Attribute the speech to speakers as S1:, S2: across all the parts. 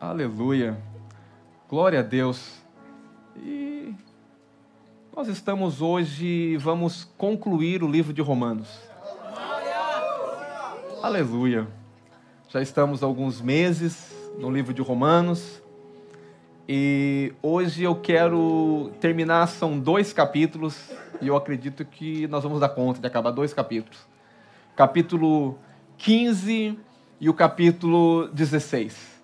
S1: Aleluia. Glória a Deus. E nós estamos hoje, vamos concluir o livro de Romanos. Aleluia. Já estamos alguns meses no livro de Romanos. E hoje eu quero terminar, são dois capítulos, e eu acredito que nós vamos dar conta de acabar dois capítulos. Capítulo 15 e o capítulo 16.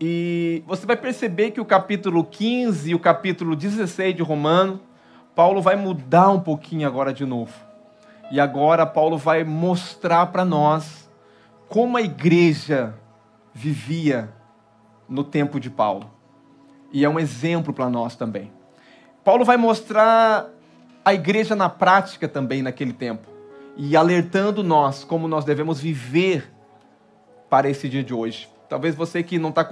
S1: E você vai perceber que o capítulo 15 e o capítulo 16 de Romano, Paulo vai mudar um pouquinho agora de novo. E agora Paulo vai mostrar para nós como a igreja vivia no tempo de Paulo. E é um exemplo para nós também. Paulo vai mostrar a igreja na prática também naquele tempo. E alertando nós como nós devemos viver para esse dia de hoje. Talvez você que não está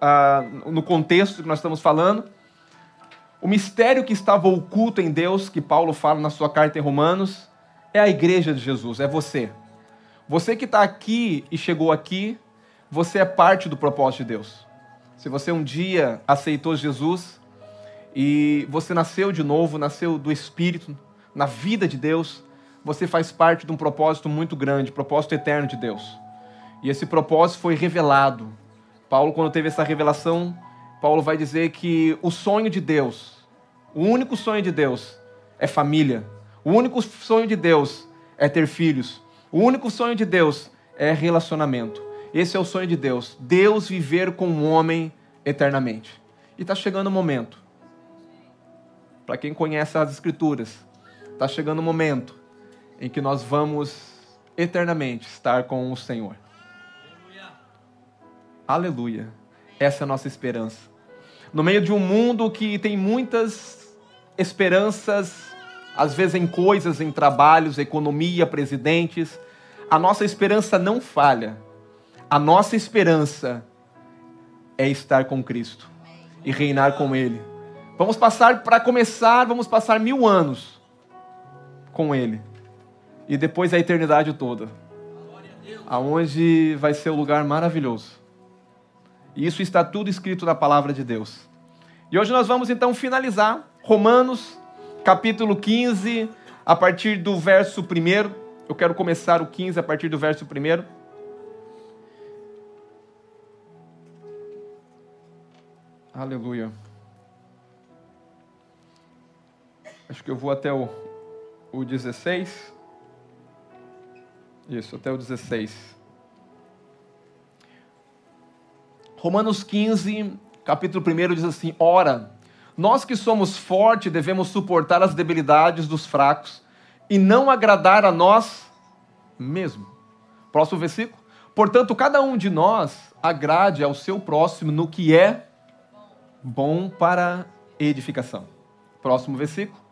S1: ah, no contexto que nós estamos falando, o mistério que estava oculto em Deus, que Paulo fala na sua carta em Romanos, é a igreja de Jesus, é você. Você que está aqui e chegou aqui, você é parte do propósito de Deus. Se você um dia aceitou Jesus e você nasceu de novo, nasceu do Espírito, na vida de Deus, você faz parte de um propósito muito grande, propósito eterno de Deus. E esse propósito foi revelado. Paulo, quando teve essa revelação, Paulo vai dizer que o sonho de Deus, o único sonho de Deus é família. O único sonho de Deus é ter filhos. O único sonho de Deus é relacionamento. Esse é o sonho de Deus. Deus viver com o um homem eternamente. E está chegando o momento. Para quem conhece as Escrituras, está chegando o momento em que nós vamos eternamente estar com o Senhor. Aleluia. Essa é a nossa esperança. No meio de um mundo que tem muitas esperanças, às vezes em coisas, em trabalhos, economia, presidentes, a nossa esperança não falha. A nossa esperança é estar com Cristo e reinar com Ele. Vamos passar, para começar, vamos passar mil anos com Ele. E depois a eternidade toda. Aonde vai ser o um lugar maravilhoso. E isso está tudo escrito na palavra de Deus. E hoje nós vamos então finalizar Romanos, capítulo 15, a partir do verso 1. Eu quero começar o 15 a partir do verso 1. Aleluia. Acho que eu vou até o, o 16. Isso, até o 16. Romanos 15, capítulo 1 diz assim: Ora, nós que somos fortes devemos suportar as debilidades dos fracos e não agradar a nós mesmo. Próximo versículo. Portanto, cada um de nós agrade ao seu próximo no que é bom para edificação. Próximo versículo.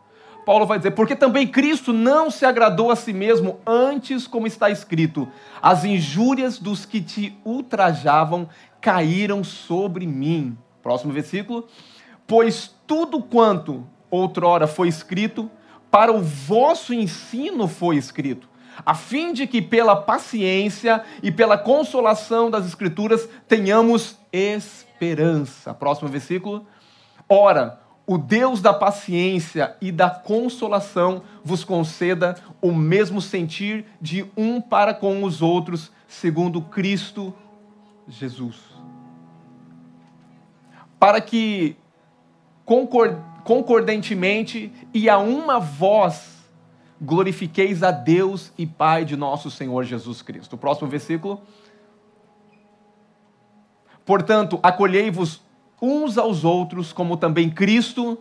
S1: Paulo vai dizer: Porque também Cristo não se agradou a si mesmo, antes, como está escrito, as injúrias dos que te ultrajavam caíram sobre mim. Próximo versículo. Pois tudo quanto outrora foi escrito, para o vosso ensino foi escrito, a fim de que pela paciência e pela consolação das Escrituras tenhamos esperança. Próximo versículo. Ora, o Deus da paciência e da consolação vos conceda o mesmo sentir de um para com os outros, segundo Cristo Jesus para que concordantemente e a uma voz glorifiqueis a Deus e Pai de nosso Senhor Jesus Cristo. O próximo versículo. Portanto, acolhei-vos uns aos outros, como também Cristo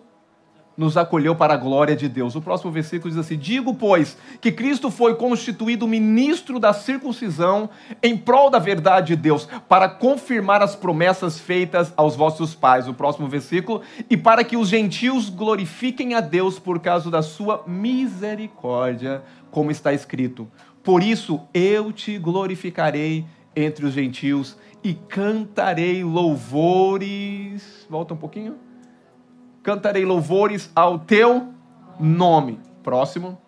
S1: nos acolheu para a glória de Deus. O próximo versículo diz assim: Digo, pois, que Cristo foi constituído ministro da circuncisão em prol da verdade de Deus, para confirmar as promessas feitas aos vossos pais. O próximo versículo: E para que os gentios glorifiquem a Deus por causa da sua misericórdia, como está escrito. Por isso eu te glorificarei entre os gentios e cantarei louvores. Volta um pouquinho cantarei louvores ao teu nome. Próximo.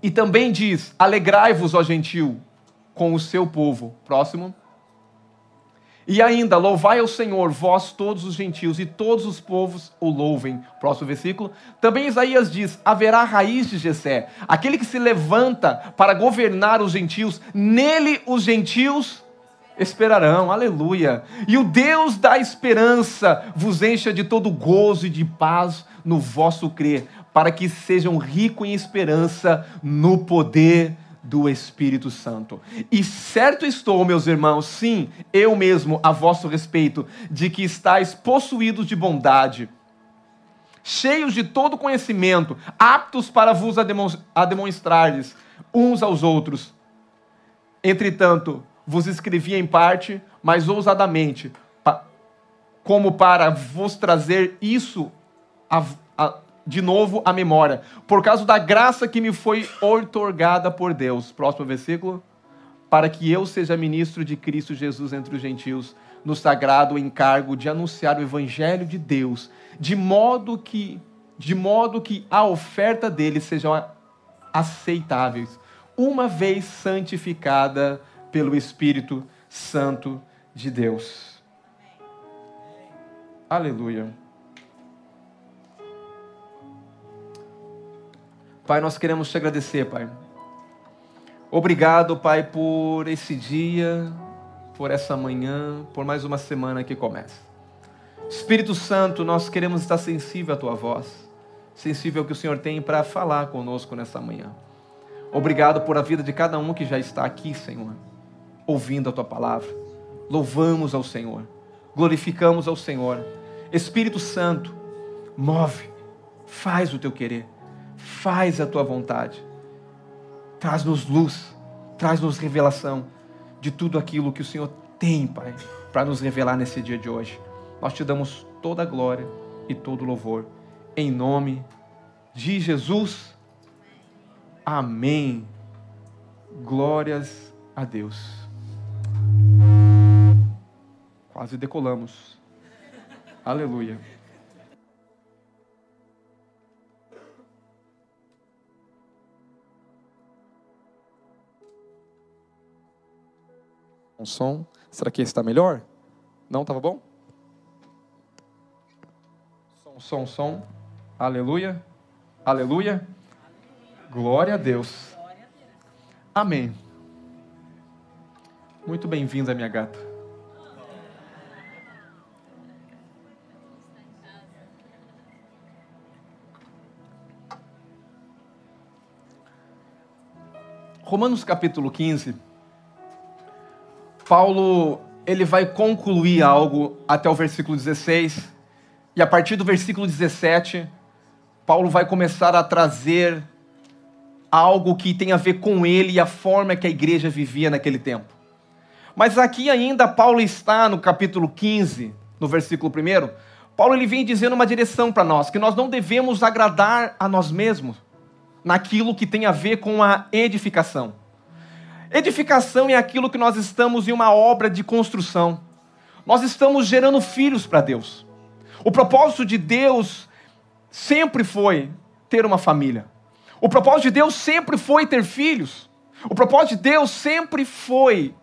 S1: E também diz: Alegrai-vos, ó gentil, com o seu povo. Próximo. E ainda, louvai ao Senhor, vós todos os gentios, e todos os povos o louvem. Próximo versículo. Também Isaías diz: haverá raiz de Jessé, aquele que se levanta para governar os gentios, nele os gentios esperarão. Aleluia. E o Deus da esperança vos encha de todo gozo e de paz no vosso crer, para que sejam ricos em esperança no poder do Espírito Santo. E certo estou, meus irmãos, sim, eu mesmo, a vosso respeito, de que estáis possuídos de bondade, cheios de todo conhecimento, aptos para vos a demonstrar-lhes uns aos outros. Entretanto, vos escrevi em parte, mas ousadamente, como para vos trazer isso a, a, de novo a memória, por causa da graça que me foi otorgada por Deus. Próximo versículo. Para que eu seja ministro de Cristo Jesus entre os gentios, no sagrado encargo de anunciar o evangelho de Deus, de modo que de modo que a oferta dele sejam aceitáveis, uma vez santificada pelo Espírito Santo de Deus. Aleluia. Pai, nós queremos te agradecer, Pai. Obrigado, Pai, por esse dia, por essa manhã, por mais uma semana que começa. Espírito Santo, nós queremos estar sensível à tua voz, sensível ao que o Senhor tem para falar conosco nessa manhã. Obrigado por a vida de cada um que já está aqui, Senhor, ouvindo a tua palavra. Louvamos ao Senhor, glorificamos ao Senhor. Espírito Santo, move, faz o teu querer faz a tua vontade. Traz-nos luz, traz-nos revelação de tudo aquilo que o Senhor tem, Pai, para nos revelar nesse dia de hoje. Nós te damos toda a glória e todo o louvor. Em nome de Jesus. Amém. Glórias a Deus. Quase decolamos. Aleluia. Um som. Será que esse está melhor? Não estava bom? Som, som, som. Aleluia. Aleluia. Glória a Deus. Amém. Muito bem-vinda, minha gata. Romanos capítulo 15 Paulo ele vai concluir algo até o versículo 16, e a partir do versículo 17, Paulo vai começar a trazer algo que tem a ver com ele e a forma que a igreja vivia naquele tempo. Mas aqui ainda Paulo está no capítulo 15, no versículo 1, Paulo ele vem dizendo uma direção para nós, que nós não devemos agradar a nós mesmos naquilo que tem a ver com a edificação. Edificação é aquilo que nós estamos em uma obra de construção. Nós estamos gerando filhos para Deus. O propósito de Deus sempre foi ter uma família. O propósito de Deus sempre foi ter filhos. O propósito de Deus sempre foi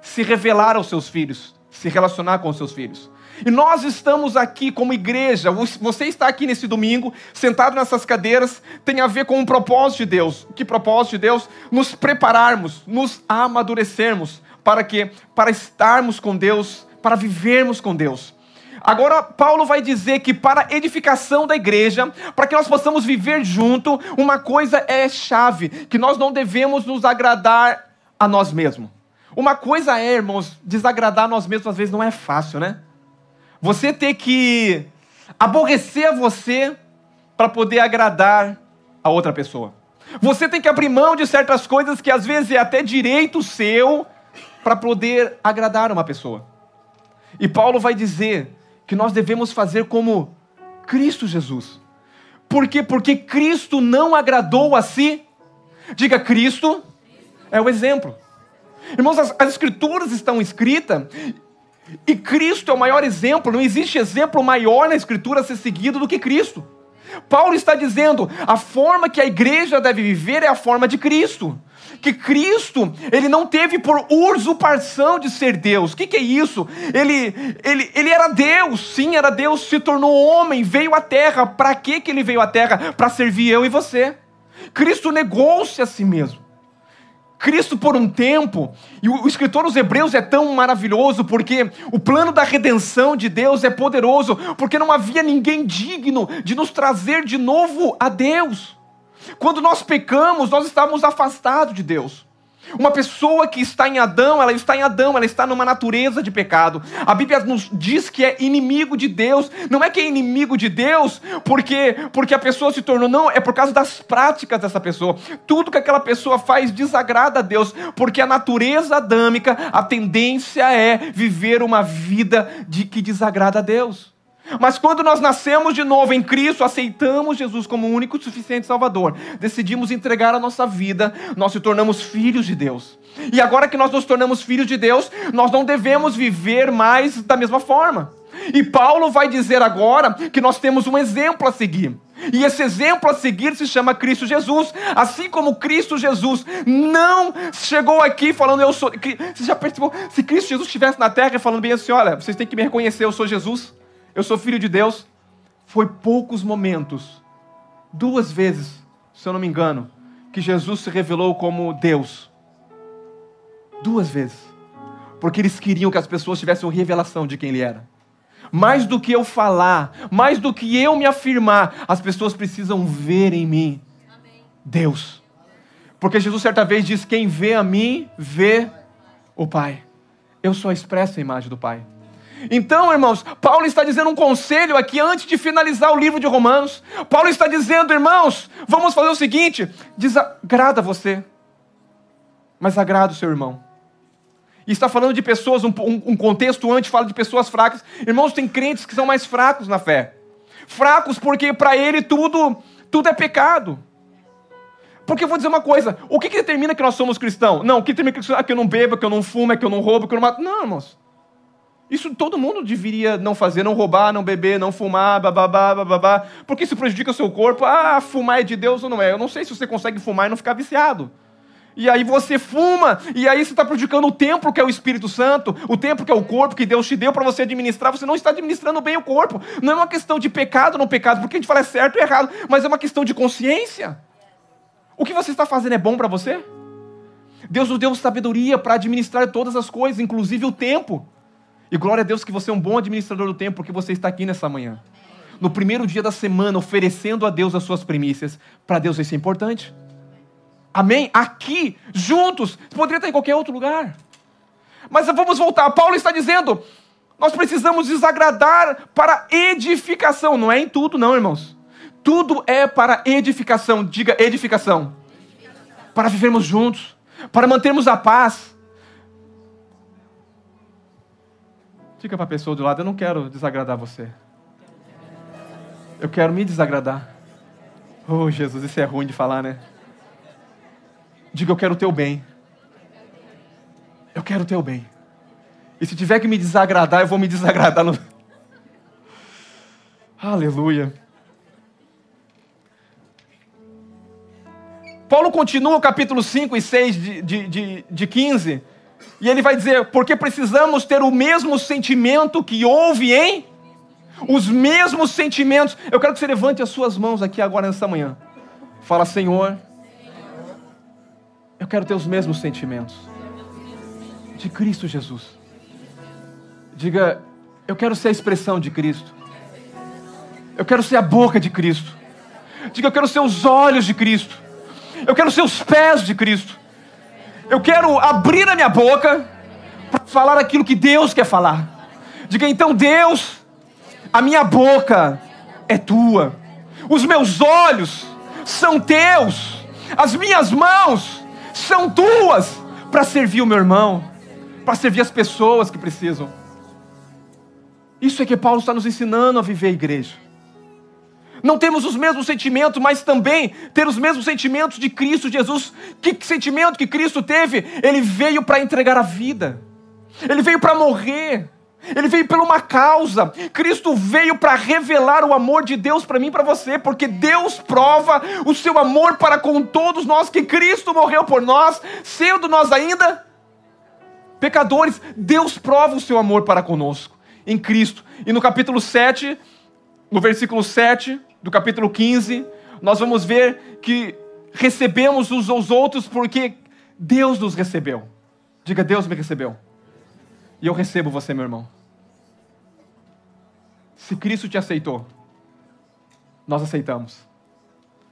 S1: se revelar aos seus filhos, se relacionar com os seus filhos. E nós estamos aqui como igreja, você está aqui nesse domingo, sentado nessas cadeiras, tem a ver com um propósito de Deus. Que propósito de Deus? Nos prepararmos, nos amadurecermos. Para quê? Para estarmos com Deus, para vivermos com Deus. Agora, Paulo vai dizer que para a edificação da igreja, para que nós possamos viver junto, uma coisa é chave: que nós não devemos nos agradar a nós mesmos. Uma coisa é, irmãos, desagradar a nós mesmos às vezes não é fácil, né? Você ter que aborrecer você para poder agradar a outra pessoa. Você tem que abrir mão de certas coisas que às vezes é até direito seu para poder agradar uma pessoa. E Paulo vai dizer que nós devemos fazer como Cristo Jesus. Por quê? Porque Cristo não agradou a si. Diga, Cristo é o exemplo. Irmãos, as, as escrituras estão escritas e Cristo é o maior exemplo, não existe exemplo maior na Escritura a ser seguido do que Cristo. Paulo está dizendo: a forma que a igreja deve viver é a forma de Cristo. que Cristo, ele não teve por usurpação de ser Deus. O que, que é isso? Ele, ele, ele era Deus, sim, era Deus, se tornou homem, veio à terra. Para que, ele veio à terra? Para servir eu e você. Cristo negou-se a si mesmo. Cristo por um tempo, e o escritor dos Hebreus é tão maravilhoso porque o plano da redenção de Deus é poderoso, porque não havia ninguém digno de nos trazer de novo a Deus. Quando nós pecamos, nós estávamos afastados de Deus. Uma pessoa que está em Adão, ela está em Adão, ela está numa natureza de pecado. A Bíblia nos diz que é inimigo de Deus. Não é que é inimigo de Deus porque porque a pessoa se tornou, não, é por causa das práticas dessa pessoa. Tudo que aquela pessoa faz desagrada a Deus, porque a natureza adâmica, a tendência é viver uma vida de que desagrada a Deus. Mas quando nós nascemos de novo em Cristo, aceitamos Jesus como o único e suficiente Salvador, decidimos entregar a nossa vida, nós se tornamos filhos de Deus. E agora que nós nos tornamos filhos de Deus, nós não devemos viver mais da mesma forma. E Paulo vai dizer agora que nós temos um exemplo a seguir. E esse exemplo a seguir se chama Cristo Jesus. Assim como Cristo Jesus não chegou aqui falando eu sou. Você já percebeu? Se Cristo Jesus estivesse na terra falando bem assim: olha, vocês têm que me reconhecer, eu sou Jesus eu sou filho de Deus, foi poucos momentos, duas vezes, se eu não me engano, que Jesus se revelou como Deus. Duas vezes. Porque eles queriam que as pessoas tivessem revelação de quem ele era. Mais do que eu falar, mais do que eu me afirmar, as pessoas precisam ver em mim Deus. Porque Jesus certa vez diz: Quem vê a mim, vê o Pai. Eu só expresso a imagem do Pai. Então, irmãos, Paulo está dizendo um conselho aqui antes de finalizar o livro de Romanos. Paulo está dizendo, irmãos, vamos fazer o seguinte: desagrada você, mas agrada o seu irmão. E está falando de pessoas, um, um contexto antes fala de pessoas fracas. Irmãos, tem crentes que são mais fracos na fé. Fracos porque para ele tudo, tudo é pecado. Porque eu vou dizer uma coisa: o que, que determina que nós somos cristãos? Não, o que determina que, é que eu não bebo, que eu não fumo, que eu não roubo, que eu não mato. Não, irmãos. Isso todo mundo deveria não fazer, não roubar, não beber, não fumar, bababá, bababá, porque isso prejudica o seu corpo. Ah, fumar é de Deus ou não é? Eu não sei se você consegue fumar e não ficar viciado. E aí você fuma, e aí você está prejudicando o templo que é o Espírito Santo, o templo que é o corpo que Deus te deu para você administrar. Você não está administrando bem o corpo. Não é uma questão de pecado ou não pecado, porque a gente fala é certo ou errado, mas é uma questão de consciência. O que você está fazendo é bom para você? Deus nos deu sabedoria para administrar todas as coisas, inclusive o tempo. E glória a Deus que você é um bom administrador do tempo, porque você está aqui nessa manhã. No primeiro dia da semana, oferecendo a Deus as suas primícias. Para Deus isso é importante. Amém? Aqui, juntos. Poderia estar em qualquer outro lugar. Mas vamos voltar. Paulo está dizendo: nós precisamos desagradar para edificação. Não é em tudo, não, irmãos. Tudo é para edificação. Diga edificação. Para vivermos juntos. Para mantermos a paz Diga para a pessoa do lado: Eu não quero desagradar você. Eu quero me desagradar. Oh, Jesus, isso é ruim de falar, né? Diga: Eu quero o teu bem. Eu quero o teu bem. E se tiver que me desagradar, eu vou me desagradar no. Aleluia. Paulo continua o capítulo 5 e 6 de, de, de, de 15 e ele vai dizer: porque precisamos ter o mesmo sentimento que houve em os mesmos sentimentos. Eu quero que você levante as suas mãos aqui agora nessa manhã. Fala, Senhor, eu quero ter os mesmos sentimentos de Cristo Jesus. Diga, eu quero ser a expressão de Cristo. Eu quero ser a boca de Cristo. Diga, eu quero ser os olhos de Cristo. Eu quero ser os pés de Cristo. Eu quero abrir a minha boca para falar aquilo que Deus quer falar. Diga então, Deus, a minha boca é tua, os meus olhos são teus, as minhas mãos são tuas para servir o meu irmão, para servir as pessoas que precisam. Isso é que Paulo está nos ensinando a viver a igreja não temos os mesmos sentimentos, mas também ter os mesmos sentimentos de Cristo Jesus. Que sentimento que Cristo teve? Ele veio para entregar a vida, ele veio para morrer, Ele veio por uma causa. Cristo veio para revelar o amor de Deus para mim e para você, porque Deus prova o seu amor para com todos nós, que Cristo morreu por nós, sendo nós ainda pecadores. Deus prova o seu amor para conosco em Cristo. E no capítulo 7, no versículo 7 do capítulo 15, nós vamos ver que recebemos uns aos outros porque Deus nos recebeu. Diga, Deus me recebeu. E eu recebo você, meu irmão. Se Cristo te aceitou, nós aceitamos.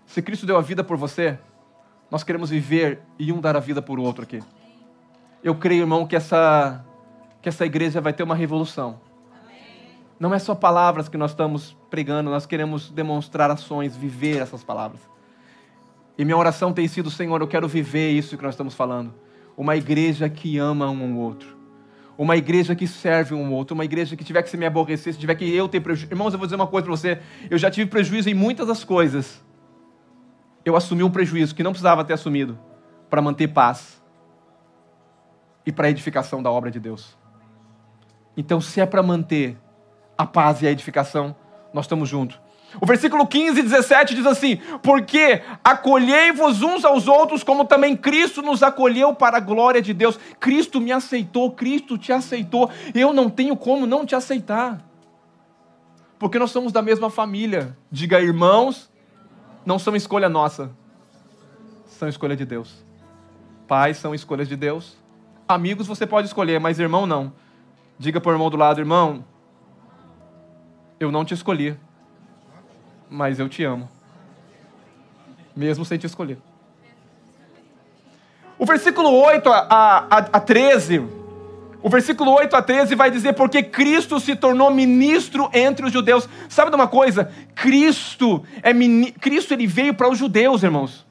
S1: Se Cristo deu a vida por você, nós queremos viver e um dar a vida por outro aqui. Eu creio, irmão, que essa, que essa igreja vai ter uma revolução. Não é só palavras que nós estamos pregando, nós queremos demonstrar ações, viver essas palavras. E minha oração tem sido, Senhor, eu quero viver isso que nós estamos falando. Uma igreja que ama um ao outro uma igreja que serve um outro, uma igreja que tiver que se me aborrecer, se tiver que eu ter prejuízo. Irmãos, eu vou dizer uma coisa para você: eu já tive prejuízo em muitas das coisas. Eu assumi um prejuízo que não precisava ter assumido para manter paz e para edificação da obra de Deus. Então, se é para manter a paz e a edificação, nós estamos juntos. O versículo 15 e 17 diz assim: Porque acolhei-vos uns aos outros, como também Cristo nos acolheu para a glória de Deus. Cristo me aceitou, Cristo te aceitou. Eu não tenho como não te aceitar. Porque nós somos da mesma família. Diga, irmãos, não são escolha nossa, são escolha de Deus. Pais são escolhas de Deus. Amigos você pode escolher, mas irmão não. Diga para o irmão do lado, irmão, eu não te escolhi mas eu te amo. Mesmo sem te escolher. O versículo 8 a, a, a 13, o versículo 8 a 13 vai dizer porque Cristo se tornou ministro entre os judeus. Sabe de uma coisa? Cristo é Cristo ele veio para os judeus, irmãos.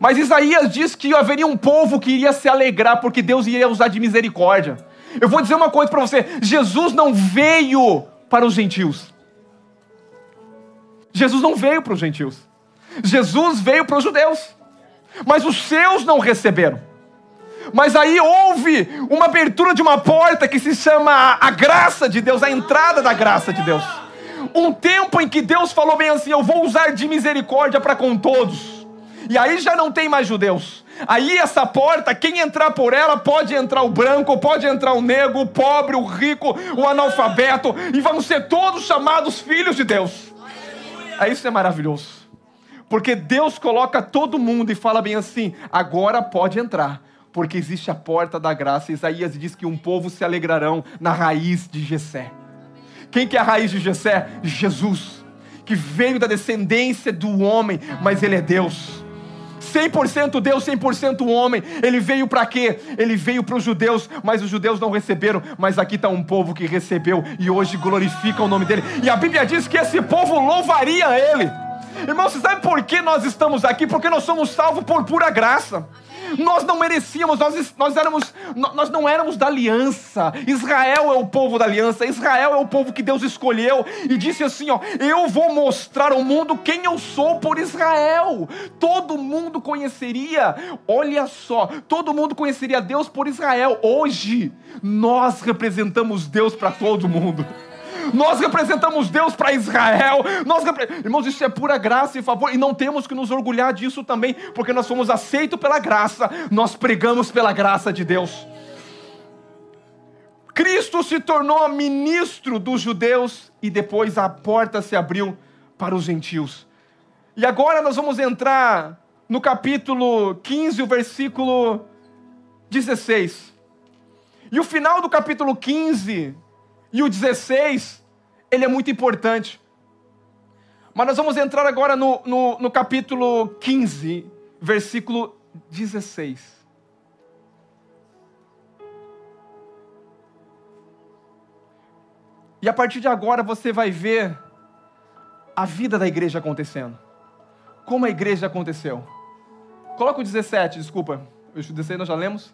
S1: Mas Isaías diz que haveria um povo que iria se alegrar porque Deus ia usar de misericórdia. Eu vou dizer uma coisa para você: Jesus não veio para os gentios. Jesus não veio para os gentios. Jesus veio para os judeus. Mas os seus não receberam. Mas aí houve uma abertura de uma porta que se chama a graça de Deus, a entrada da graça de Deus. Um tempo em que Deus falou bem assim: Eu vou usar de misericórdia para com todos. E aí já não tem mais judeus. Aí essa porta, quem entrar por ela, pode entrar o branco, pode entrar o negro, o pobre, o rico, o analfabeto, e vamos ser todos chamados filhos de Deus. Aí isso é maravilhoso. Porque Deus coloca todo mundo e fala bem assim: agora pode entrar, porque existe a porta da graça. Isaías diz que um povo se alegrarão na raiz de Jessé. Quem que é a raiz de Jessé? Jesus, que veio da descendência do homem, mas ele é Deus. 100% Deus, 100% homem. Ele veio para quê? Ele veio para os judeus, mas os judeus não receberam. Mas aqui está um povo que recebeu e hoje glorifica o nome dele. E a Bíblia diz que esse povo louvaria ele. Irmão, você sabe por que nós estamos aqui? Porque nós somos salvos por pura graça. Nós não merecíamos, nós, nós, éramos, nós não éramos da aliança. Israel é o povo da aliança, Israel é o povo que Deus escolheu e disse assim: ó, eu vou mostrar ao mundo quem eu sou por Israel. Todo mundo conheceria, olha só, todo mundo conheceria Deus por Israel. Hoje, nós representamos Deus para todo mundo nós representamos Deus para Israel. Nós repre... Irmãos, isso é pura graça e favor, e não temos que nos orgulhar disso também, porque nós fomos aceitos pela graça, nós pregamos pela graça de Deus. Cristo se tornou ministro dos judeus e depois a porta se abriu para os gentios. E agora nós vamos entrar no capítulo 15, o versículo 16. E o final do capítulo 15 e o 16, ele é muito importante. Mas nós vamos entrar agora no, no, no capítulo 15, versículo 16. E a partir de agora você vai ver a vida da igreja acontecendo. Como a igreja aconteceu. Coloca o 17, desculpa. O 16 nós já lemos.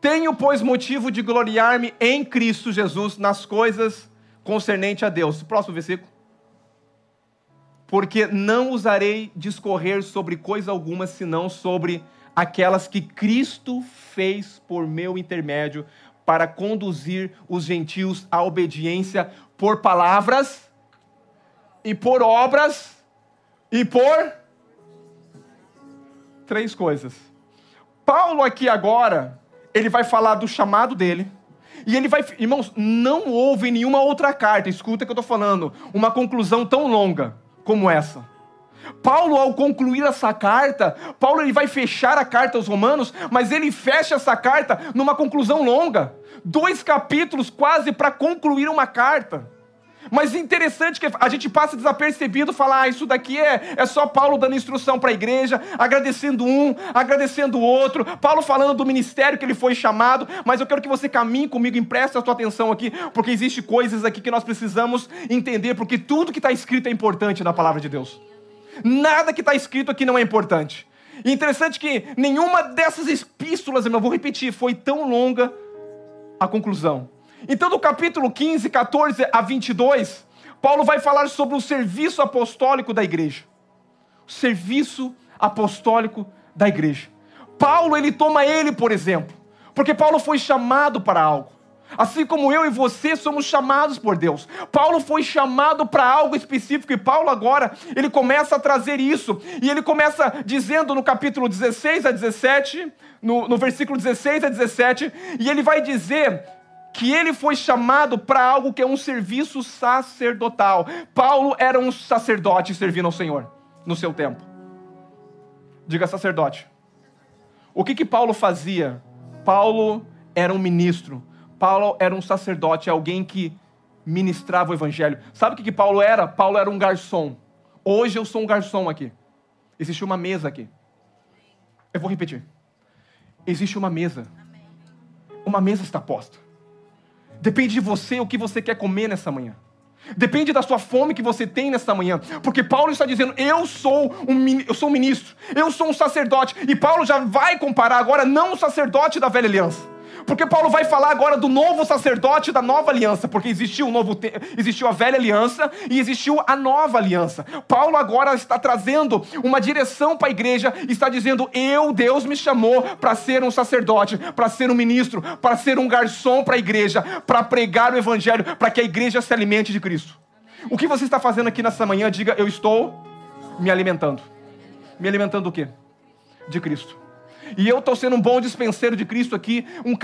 S1: Tenho, pois, motivo de gloriar-me em Cristo Jesus nas coisas concernente a Deus. Próximo versículo. Porque não usarei discorrer sobre coisa alguma, senão sobre aquelas que Cristo fez por meu intermédio, para conduzir os gentios à obediência por palavras e por obras e por três coisas. Paulo aqui agora, ele vai falar do chamado dele. E ele vai, irmãos, não houve nenhuma outra carta, escuta que eu estou falando, uma conclusão tão longa como essa. Paulo, ao concluir essa carta, Paulo ele vai fechar a carta aos Romanos, mas ele fecha essa carta numa conclusão longa, dois capítulos quase para concluir uma carta. Mas interessante que a gente passa desapercebido falar, ah, isso daqui é, é só Paulo dando instrução para a igreja, agradecendo um, agradecendo o outro, Paulo falando do ministério que ele foi chamado, mas eu quero que você caminhe comigo, empreste a sua atenção aqui, porque existe coisas aqui que nós precisamos entender, porque tudo que está escrito é importante na palavra de Deus. Nada que está escrito aqui não é importante. E interessante que nenhuma dessas epístolas, eu vou repetir, foi tão longa a conclusão. Então, do capítulo 15, 14 a 22, Paulo vai falar sobre o serviço apostólico da igreja. O serviço apostólico da igreja. Paulo, ele toma ele, por exemplo, porque Paulo foi chamado para algo. Assim como eu e você somos chamados por Deus. Paulo foi chamado para algo específico e Paulo agora, ele começa a trazer isso. E ele começa dizendo no capítulo 16 a 17, no, no versículo 16 a 17, e ele vai dizer que ele foi chamado para algo que é um serviço sacerdotal. Paulo era um sacerdote servindo ao Senhor no seu tempo. Diga sacerdote. O que que Paulo fazia? Paulo era um ministro. Paulo era um sacerdote, alguém que ministrava o evangelho. Sabe o que que Paulo era? Paulo era um garçom. Hoje eu sou um garçom aqui. Existe uma mesa aqui. Eu vou repetir. Existe uma mesa. Uma mesa está posta. Depende de você o que você quer comer nessa manhã. Depende da sua fome que você tem nessa manhã. Porque Paulo está dizendo: eu sou um, eu sou um ministro, eu sou um sacerdote. E Paulo já vai comparar agora não o sacerdote da velha aliança porque Paulo vai falar agora do novo sacerdote da nova aliança, porque existiu, um novo existiu a velha aliança e existiu a nova aliança. Paulo agora está trazendo uma direção para a igreja, está dizendo: Eu, Deus me chamou para ser um sacerdote, para ser um ministro, para ser um garçom para a igreja, para pregar o evangelho, para que a igreja se alimente de Cristo. O que você está fazendo aqui nessa manhã? Diga: Eu estou me alimentando. Me alimentando do quê? De Cristo. E eu estou sendo um bom dispenseiro de Cristo aqui, um,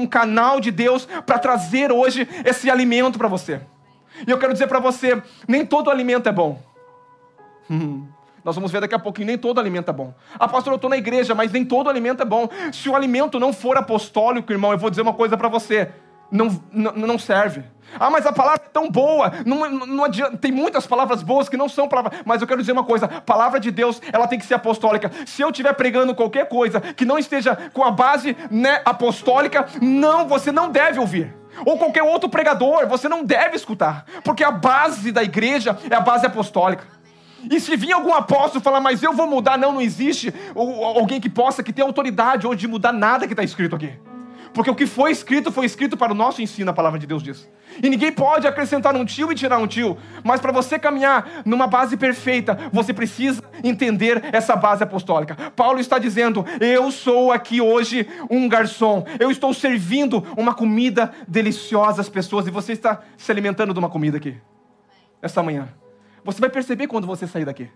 S1: um canal de Deus para trazer hoje esse alimento para você. E eu quero dizer para você: nem todo alimento é bom. Hum, nós vamos ver daqui a pouquinho, nem todo alimento é bom. Ah, pastor, eu estou na igreja, mas nem todo alimento é bom. Se o alimento não for apostólico, irmão, eu vou dizer uma coisa para você: não, não, não serve. Ah, mas a palavra é tão boa. Não, não adianta. Tem muitas palavras boas que não são palavras. Mas eu quero dizer uma coisa: a palavra de Deus, ela tem que ser apostólica. Se eu estiver pregando qualquer coisa que não esteja com a base né, apostólica, não, você não deve ouvir. Ou qualquer outro pregador, você não deve escutar. Porque a base da igreja é a base apostólica. E se vir algum apóstolo falar, mas eu vou mudar, não, não existe alguém que possa, que tenha autoridade hoje de mudar nada que está escrito aqui. Porque o que foi escrito foi escrito para o nosso ensino, a palavra de Deus diz. E ninguém pode acrescentar um tio e tirar um tio. Mas para você caminhar numa base perfeita, você precisa entender essa base apostólica. Paulo está dizendo: Eu sou aqui hoje um garçom. Eu estou servindo uma comida deliciosa às pessoas. E você está se alimentando de uma comida aqui. Essa manhã. Você vai perceber quando você sair daqui.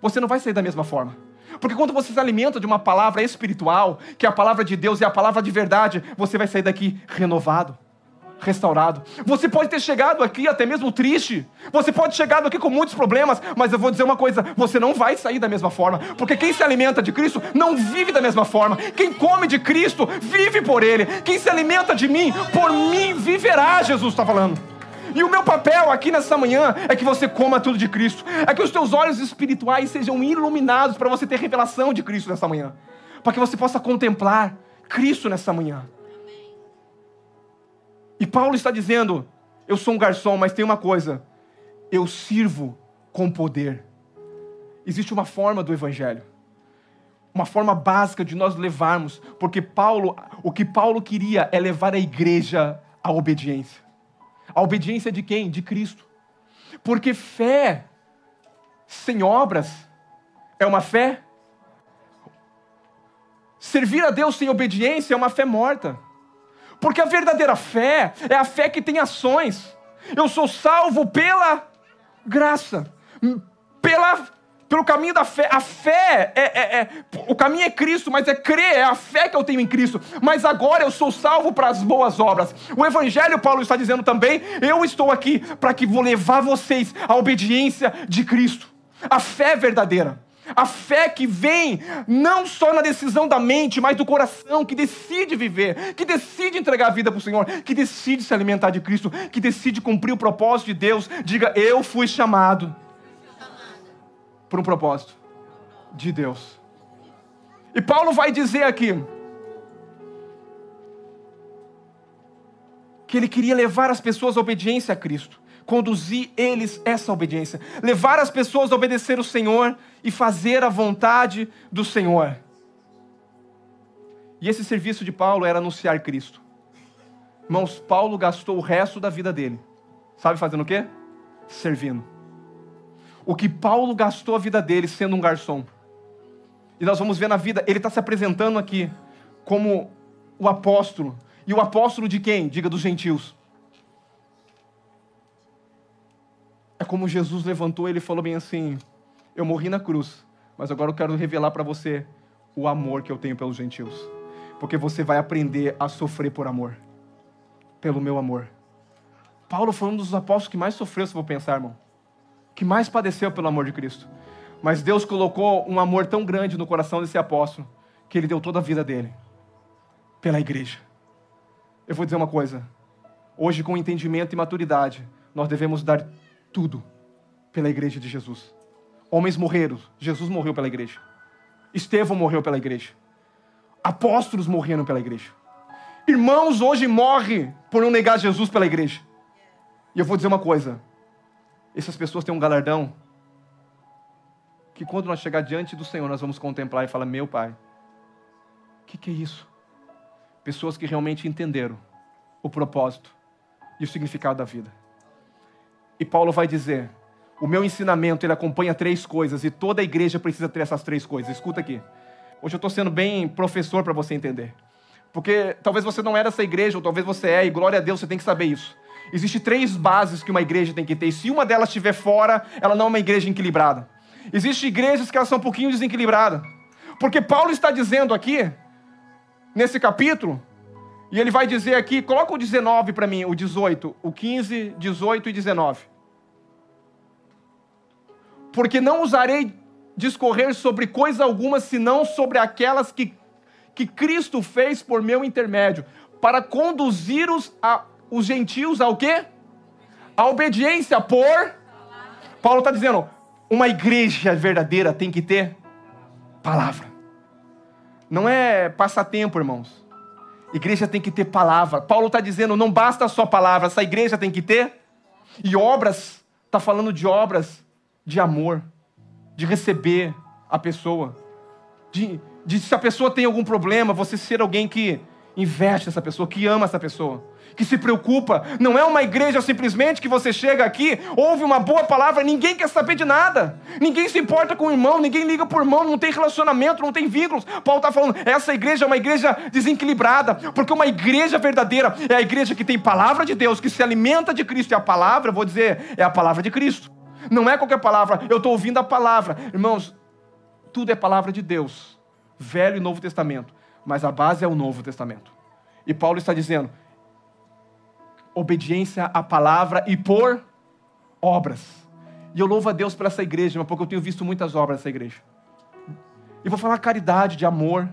S1: Você não vai sair da mesma forma. Porque quando você se alimenta de uma palavra espiritual, que é a palavra de Deus e a palavra de verdade, você vai sair daqui renovado, restaurado. Você pode ter chegado aqui até mesmo triste. Você pode ter chegado aqui com muitos problemas, mas eu vou dizer uma coisa: você não vai sair da mesma forma. Porque quem se alimenta de Cristo não vive da mesma forma. Quem come de Cristo vive por Ele. Quem se alimenta de mim, por mim viverá, Jesus está falando. E o meu papel aqui nessa manhã é que você coma tudo de Cristo. É que os teus olhos espirituais sejam iluminados para você ter revelação de Cristo nessa manhã. Para que você possa contemplar Cristo nessa manhã. E Paulo está dizendo: eu sou um garçom, mas tem uma coisa. Eu sirvo com poder. Existe uma forma do evangelho. Uma forma básica de nós levarmos, porque Paulo, o que Paulo queria é levar a igreja à obediência. A obediência de quem? De Cristo. Porque fé sem obras é uma fé. Servir a Deus sem obediência é uma fé morta. Porque a verdadeira fé é a fé que tem ações. Eu sou salvo pela graça, pela, pelo caminho da fé. A fé é, é, é, O caminho é Cristo, mas é crer, é a fé que eu tenho em Cristo. Mas agora eu sou salvo para as boas obras. O Evangelho, Paulo está dizendo também: eu estou aqui para que vou levar vocês à obediência de Cristo. A fé verdadeira. A fé que vem não só na decisão da mente, mas do coração, que decide viver, que decide entregar a vida para o Senhor, que decide se alimentar de Cristo, que decide cumprir o propósito de Deus. Diga, eu fui chamado por um propósito de Deus. E Paulo vai dizer aqui que ele queria levar as pessoas à obediência a Cristo conduzir eles essa obediência, levar as pessoas a obedecer o Senhor e fazer a vontade do Senhor. E esse serviço de Paulo era anunciar Cristo. Irmãos, Paulo gastou o resto da vida dele, sabe fazendo o quê? Servindo. O que Paulo gastou a vida dele sendo um garçom. E nós vamos ver na vida, ele está se apresentando aqui como o apóstolo. E o apóstolo de quem? Diga dos gentios. É como Jesus levantou ele falou bem assim: Eu morri na cruz, mas agora eu quero revelar para você o amor que eu tenho pelos gentios. Porque você vai aprender a sofrer por amor, pelo meu amor. Paulo foi um dos apóstolos que mais sofreu, se vou pensar, irmão. Que mais padeceu pelo amor de Cristo. Mas Deus colocou um amor tão grande no coração desse apóstolo que ele deu toda a vida dele pela igreja. Eu vou dizer uma coisa. Hoje, com entendimento e maturidade, nós devemos dar tudo pela igreja de Jesus. Homens morreram, Jesus morreu pela igreja. Estevão morreu pela igreja. Apóstolos morreram pela igreja. Irmãos hoje morrem por não negar Jesus pela igreja. E eu vou dizer uma coisa: essas pessoas têm um galardão que quando nós chegar diante do Senhor, nós vamos contemplar e falar: Meu Pai, o que, que é isso? Pessoas que realmente entenderam o propósito e o significado da vida. E Paulo vai dizer: o meu ensinamento ele acompanha três coisas e toda a igreja precisa ter essas três coisas. Escuta aqui. Hoje eu estou sendo bem professor para você entender. Porque talvez você não era essa igreja, ou talvez você é, e glória a Deus, você tem que saber isso. Existem três bases que uma igreja tem que ter, e se uma delas estiver fora, ela não é uma igreja equilibrada. Existem igrejas que elas são um pouquinho desequilibradas. Porque Paulo está dizendo aqui, nesse capítulo, e ele vai dizer aqui, coloca o 19 para mim, o 18, o 15, 18 e 19 porque não usarei discorrer sobre coisa alguma senão sobre aquelas que, que Cristo fez por meu intermédio, para conduzir os, a, os gentios ao quê? A obediência por. Paulo está dizendo, uma igreja verdadeira tem que ter palavra. Não é passatempo, irmãos. Igreja tem que ter palavra. Paulo está dizendo, não basta só palavra, essa igreja tem que ter. E obras, está falando de obras de amor, de receber a pessoa, de, de se a pessoa tem algum problema, você ser alguém que investe essa pessoa, que ama essa pessoa, que se preocupa. Não é uma igreja simplesmente que você chega aqui, ouve uma boa palavra, ninguém quer saber de nada, ninguém se importa com o irmão, ninguém liga por irmão, não tem relacionamento, não tem vínculos. Paulo está falando, essa igreja é uma igreja desequilibrada, porque uma igreja verdadeira é a igreja que tem palavra de Deus, que se alimenta de Cristo, e a palavra, vou dizer, é a palavra de Cristo. Não é qualquer palavra, eu estou ouvindo a palavra. Irmãos, tudo é palavra de Deus, Velho e Novo Testamento, mas a base é o Novo Testamento. E Paulo está dizendo: obediência à palavra e por obras. E eu louvo a Deus por essa igreja, porque eu tenho visto muitas obras nessa igreja. E vou falar caridade, de amor,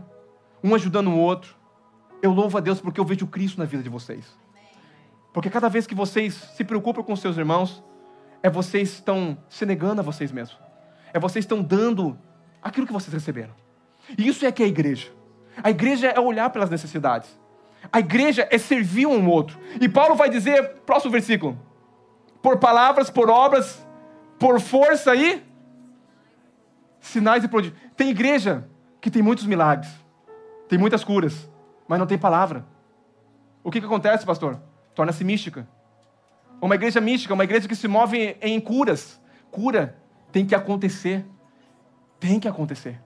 S1: um ajudando o outro. Eu louvo a Deus porque eu vejo Cristo na vida de vocês. Porque cada vez que vocês se preocupam com seus irmãos, é vocês estão se negando a vocês mesmos. É vocês estão dando aquilo que vocês receberam. E isso é que é a igreja. A igreja é olhar pelas necessidades. A igreja é servir um ao outro. E Paulo vai dizer, próximo versículo: por palavras, por obras, por força e sinais e prodígios. Tem igreja que tem muitos milagres, tem muitas curas, mas não tem palavra. O que, que acontece, pastor? Torna-se mística. Uma igreja mística, uma igreja que se move em curas. Cura tem que acontecer. Tem que acontecer.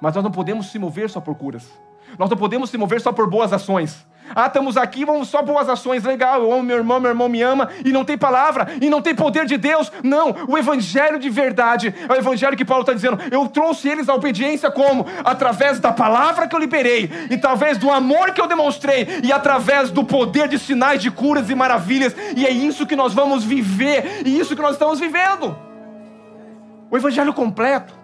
S1: Mas nós não podemos se mover só por curas. Nós não podemos se mover só por boas ações. Ah, estamos aqui, vamos só boas ações, legal, eu amo meu irmão, meu irmão me ama, e não tem palavra, e não tem poder de Deus. Não, o evangelho de verdade é o evangelho que Paulo está dizendo. Eu trouxe eles à obediência como? Através da palavra que eu liberei, e através do amor que eu demonstrei, e através do poder de sinais de curas e maravilhas, e é isso que nós vamos viver, e isso que nós estamos vivendo. O evangelho completo,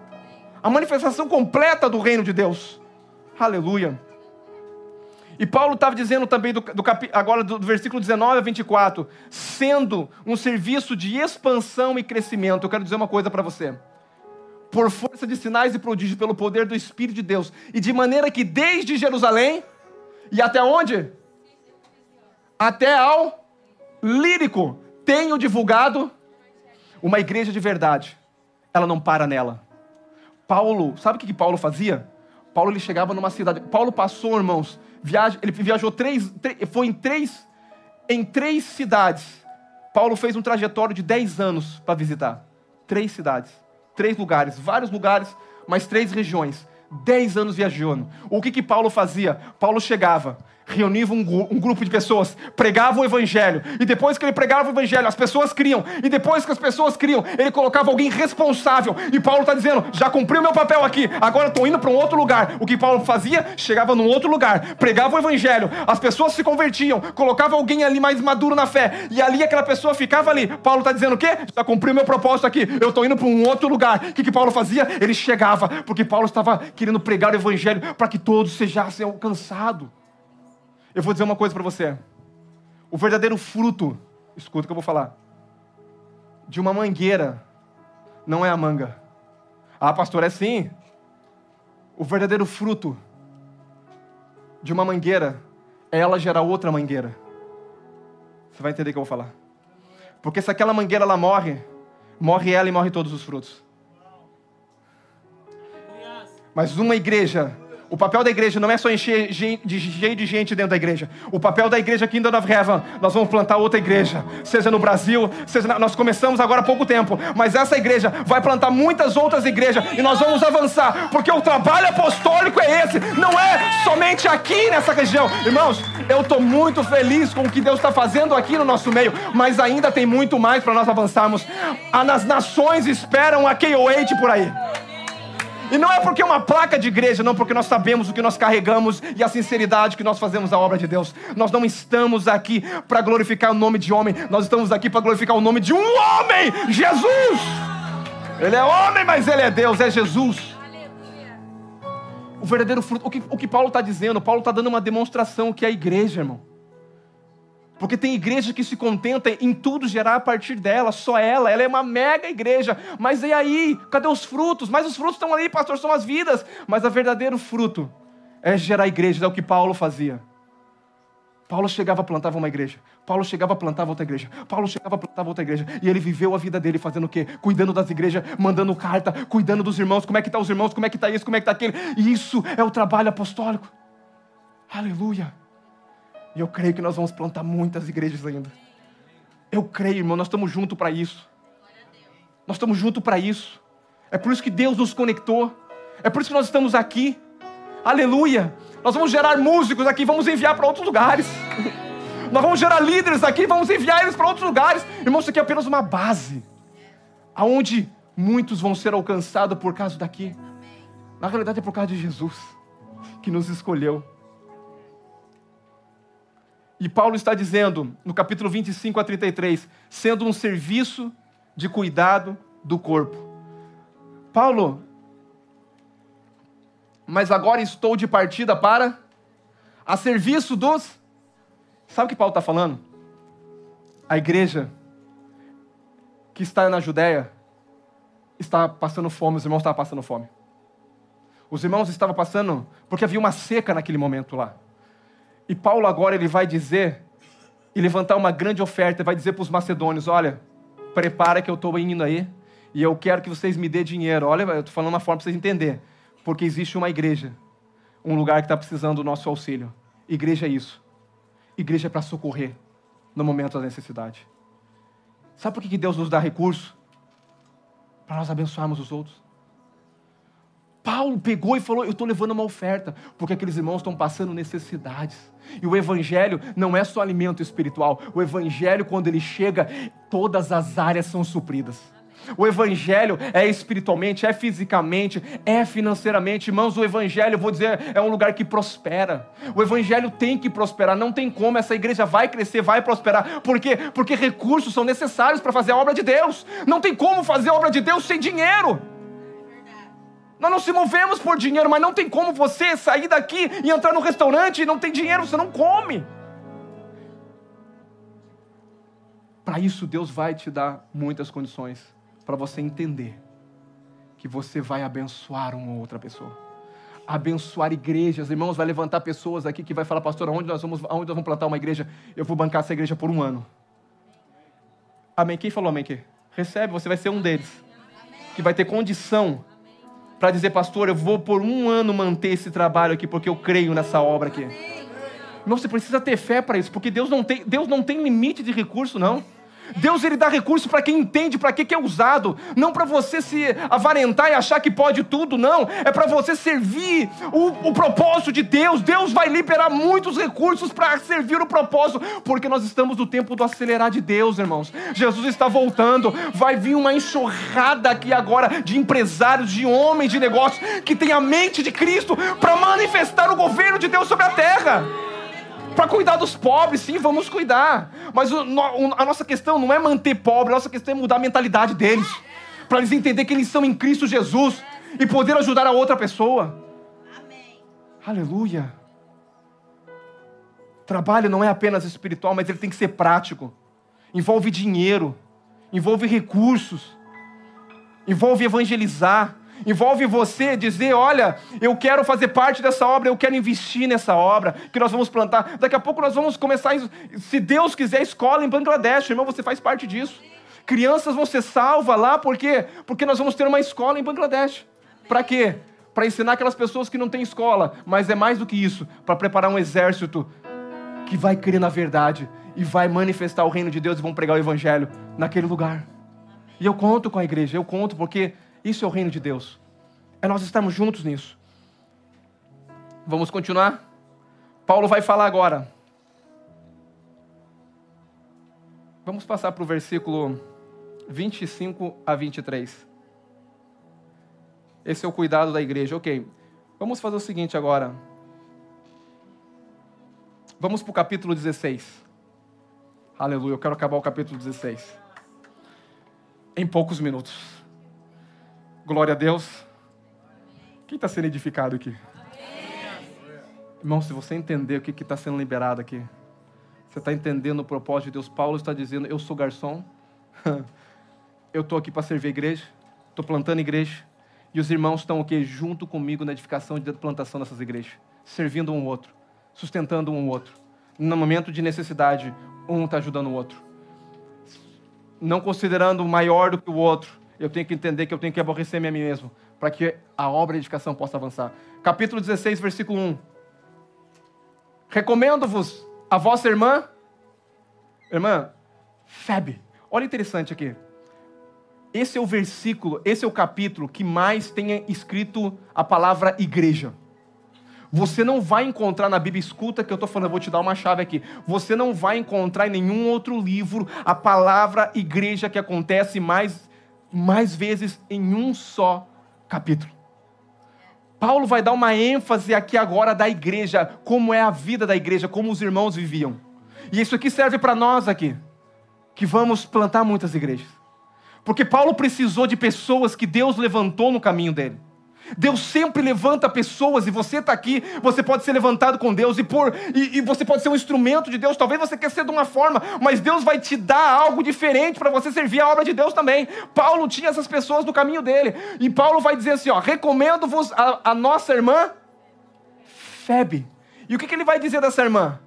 S1: a manifestação completa do reino de Deus. Aleluia. E Paulo estava dizendo também, do, do agora do, do, versículo 19 a 24, sendo um serviço de expansão e crescimento. Eu quero dizer uma coisa para você. Por força de sinais e prodígios, pelo poder do Espírito de Deus, e de maneira que desde Jerusalém e até onde? Até ao lírico, tenho divulgado uma igreja de verdade. Ela não para nela. Paulo, sabe o que Paulo fazia? Paulo ele chegava numa cidade. Paulo passou, irmãos, viaja, ele viajou três, foi em três, em três cidades. Paulo fez um trajetório de dez anos para visitar. Três cidades, três lugares, vários lugares, mas três regiões. Dez anos viajando. O que que Paulo fazia? Paulo chegava, reunia um, um, grupo de pessoas, pregava o evangelho, e depois que ele pregava o evangelho, as pessoas criam, e depois que as pessoas criam, ele colocava alguém responsável. E Paulo está dizendo: já cumpri o meu papel aqui, agora estou indo para um outro lugar. O que Paulo fazia? Chegava num outro lugar, pregava o evangelho, as pessoas se convertiam, colocava alguém ali mais maduro na fé, e ali aquela pessoa ficava ali. Paulo está dizendo o quê? Já cumpri o meu propósito aqui, eu estou indo para um outro lugar. O que, que Paulo fazia? Ele chegava, porque Paulo estava querendo pregar o evangelho para que todos sejam alcançados. Eu vou dizer uma coisa para você. O verdadeiro fruto, escuta o que eu vou falar, de uma mangueira não é a manga. Ah, pastor, é sim. O verdadeiro fruto de uma mangueira é ela gerar outra mangueira. Você vai entender o que eu vou falar. Porque se aquela mangueira ela morre, morre ela e morre todos os frutos. Mas uma igreja o papel da igreja não é só encher de, de gente dentro da igreja. O papel da igreja aqui em Dona Heaven, nós vamos plantar outra igreja. Seja no Brasil, seja na, nós começamos agora há pouco tempo. Mas essa igreja vai plantar muitas outras igrejas e nós vamos avançar. Porque o trabalho apostólico é esse. Não é somente aqui nessa região. Irmãos, eu estou muito feliz com o que Deus está fazendo aqui no nosso meio. Mas ainda tem muito mais para nós avançarmos. As nações esperam a KOH por aí. E não é porque é uma placa de igreja, não, porque nós sabemos o que nós carregamos e a sinceridade que nós fazemos a obra de Deus. Nós não estamos aqui para glorificar o nome de homem, nós estamos aqui para glorificar o nome de um homem, Jesus. Ele é homem, mas ele é Deus, é Jesus. O verdadeiro fruto, o que, o que Paulo está dizendo, Paulo está dando uma demonstração que é a igreja, irmão. Porque tem igreja que se contenta em tudo gerar a partir dela, só ela, ela é uma mega igreja. Mas e aí? Cadê os frutos? Mas os frutos estão ali, pastor, são as vidas. Mas o verdadeiro fruto é gerar igrejas, é o que Paulo fazia. Paulo chegava, plantava uma igreja. Paulo chegava, plantava outra igreja. Paulo chegava, plantava outra igreja. E ele viveu a vida dele fazendo o quê? Cuidando das igrejas, mandando carta, cuidando dos irmãos. Como é que tá os irmãos? Como é que está isso? Como é que está aquele? E isso é o trabalho apostólico. Aleluia. E eu creio que nós vamos plantar muitas igrejas ainda. Eu creio, irmão, nós estamos juntos para isso. Nós estamos juntos para isso. É por isso que Deus nos conectou. É por isso que nós estamos aqui. Aleluia. Nós vamos gerar músicos aqui, vamos enviar para outros lugares. Nós vamos gerar líderes aqui, vamos enviar eles para outros lugares. Irmão, isso aqui é apenas uma base. Aonde muitos vão ser alcançados por causa daqui. Na realidade é por causa de Jesus que nos escolheu. E Paulo está dizendo, no capítulo 25 a 33, sendo um serviço de cuidado do corpo. Paulo, mas agora estou de partida para a serviço dos. Sabe o que Paulo está falando? A igreja que está na Judéia está passando fome, os irmãos estavam passando fome. Os irmãos estavam passando porque havia uma seca naquele momento lá. E Paulo agora ele vai dizer e levantar uma grande oferta, vai dizer para os macedônios: olha, prepara que eu estou indo aí e eu quero que vocês me dê dinheiro. Olha, eu estou falando uma forma para vocês entenderem, porque existe uma igreja, um lugar que está precisando do nosso auxílio. Igreja é isso. Igreja é para socorrer no momento da necessidade. Sabe por que Deus nos dá recurso? Para nós abençoarmos os outros. Paulo pegou e falou: Eu estou levando uma oferta, porque aqueles irmãos estão passando necessidades. E o Evangelho não é só alimento espiritual, o Evangelho, quando ele chega, todas as áreas são supridas. O Evangelho é espiritualmente, é fisicamente, é financeiramente. Irmãos, o Evangelho, vou dizer, é um lugar que prospera. O Evangelho tem que prosperar, não tem como. Essa igreja vai crescer, vai prosperar. Por quê? Porque recursos são necessários para fazer a obra de Deus. Não tem como fazer a obra de Deus sem dinheiro. Nós não se movemos por dinheiro, mas não tem como você sair daqui e entrar no restaurante e não tem dinheiro, você não come. Para isso, Deus vai te dar muitas condições para você entender que você vai abençoar uma outra pessoa. Abençoar igrejas, irmãos, vai levantar pessoas aqui que vai falar, pastor, aonde nós vamos, aonde nós vamos plantar uma igreja? Eu vou bancar essa igreja por um ano. Amém? Quem falou amém aqui? Recebe, você vai ser um deles. Que vai ter condição para dizer, pastor, eu vou por um ano manter esse trabalho aqui, porque eu creio nessa obra aqui. Irmão, você precisa ter fé para isso, porque Deus não tem, Deus não tem limite de recurso, não. Deus ele dá recurso para quem entende para que, que é usado, não para você se avarentar e achar que pode tudo, não. É para você servir o, o propósito de Deus. Deus vai liberar muitos recursos para servir o propósito, porque nós estamos no tempo do acelerar de Deus, irmãos. Jesus está voltando, vai vir uma enxurrada aqui agora de empresários, de homens de negócios que têm a mente de Cristo para manifestar o governo de Deus sobre a terra. Para cuidar dos pobres, sim, vamos cuidar. Mas o, a nossa questão não é manter pobre, a nossa questão é mudar a mentalidade deles. Para eles entenderem que eles são em Cristo Jesus e poder ajudar a outra pessoa. Amém. Aleluia. Trabalho não é apenas espiritual, mas ele tem que ser prático. Envolve dinheiro, envolve recursos, envolve evangelizar, Envolve você dizer: olha, eu quero fazer parte dessa obra, eu quero investir nessa obra que nós vamos plantar. Daqui a pouco nós vamos começar, se Deus quiser, escola em Bangladesh, irmão, você faz parte disso. Crianças vão ser salvas lá, por quê? Porque nós vamos ter uma escola em Bangladesh. Para quê? Para ensinar aquelas pessoas que não têm escola, mas é mais do que isso para preparar um exército que vai crer na verdade e vai manifestar o reino de Deus e vão pregar o evangelho naquele lugar. E eu conto com a igreja, eu conto porque isso é o reino de Deus. É nós estarmos juntos nisso. Vamos continuar? Paulo vai falar agora. Vamos passar para o versículo 25 a 23. Esse é o cuidado da igreja. Ok. Vamos fazer o seguinte agora. Vamos para o capítulo 16. Aleluia. Eu quero acabar o capítulo 16. Em poucos minutos. Glória a Deus. Quem está sendo edificado aqui? Irmão, se você entender o que está sendo liberado aqui, você está entendendo o propósito de Deus. Paulo está dizendo: Eu sou garçom, eu estou aqui para servir a igreja, estou plantando igreja, e os irmãos estão aqui junto comigo na edificação e plantação dessas igrejas, servindo um ao outro, sustentando um ao outro. No momento de necessidade, um está ajudando o outro, não considerando maior do que o outro, eu tenho que entender que eu tenho que aborrecer-me a mim mesmo, para que a obra de edificação possa avançar. Capítulo 16, versículo 1. Recomendo-vos a vossa irmã, irmã, Febe. Olha interessante aqui. Esse é o versículo, esse é o capítulo que mais tem escrito a palavra igreja. Você não vai encontrar na Bíblia, escuta que eu estou falando, eu vou te dar uma chave aqui. Você não vai encontrar em nenhum outro livro a palavra igreja que acontece mais mais vezes em um só capítulo. Paulo vai dar uma ênfase aqui agora da igreja, como é a vida da igreja, como os irmãos viviam. E isso aqui serve para nós aqui, que vamos plantar muitas igrejas. Porque Paulo precisou de pessoas que Deus levantou no caminho dele. Deus sempre levanta pessoas e você está aqui, você pode ser levantado com Deus e, por, e, e, você pode ser um instrumento de Deus. Talvez você quer ser de uma forma, mas Deus vai te dar algo diferente para você servir a obra de Deus também. Paulo tinha essas pessoas no caminho dele. E Paulo vai dizer assim: ó, recomendo-vos a, a, nossa irmã Febe. E o que, que ele vai dizer dessa irmã?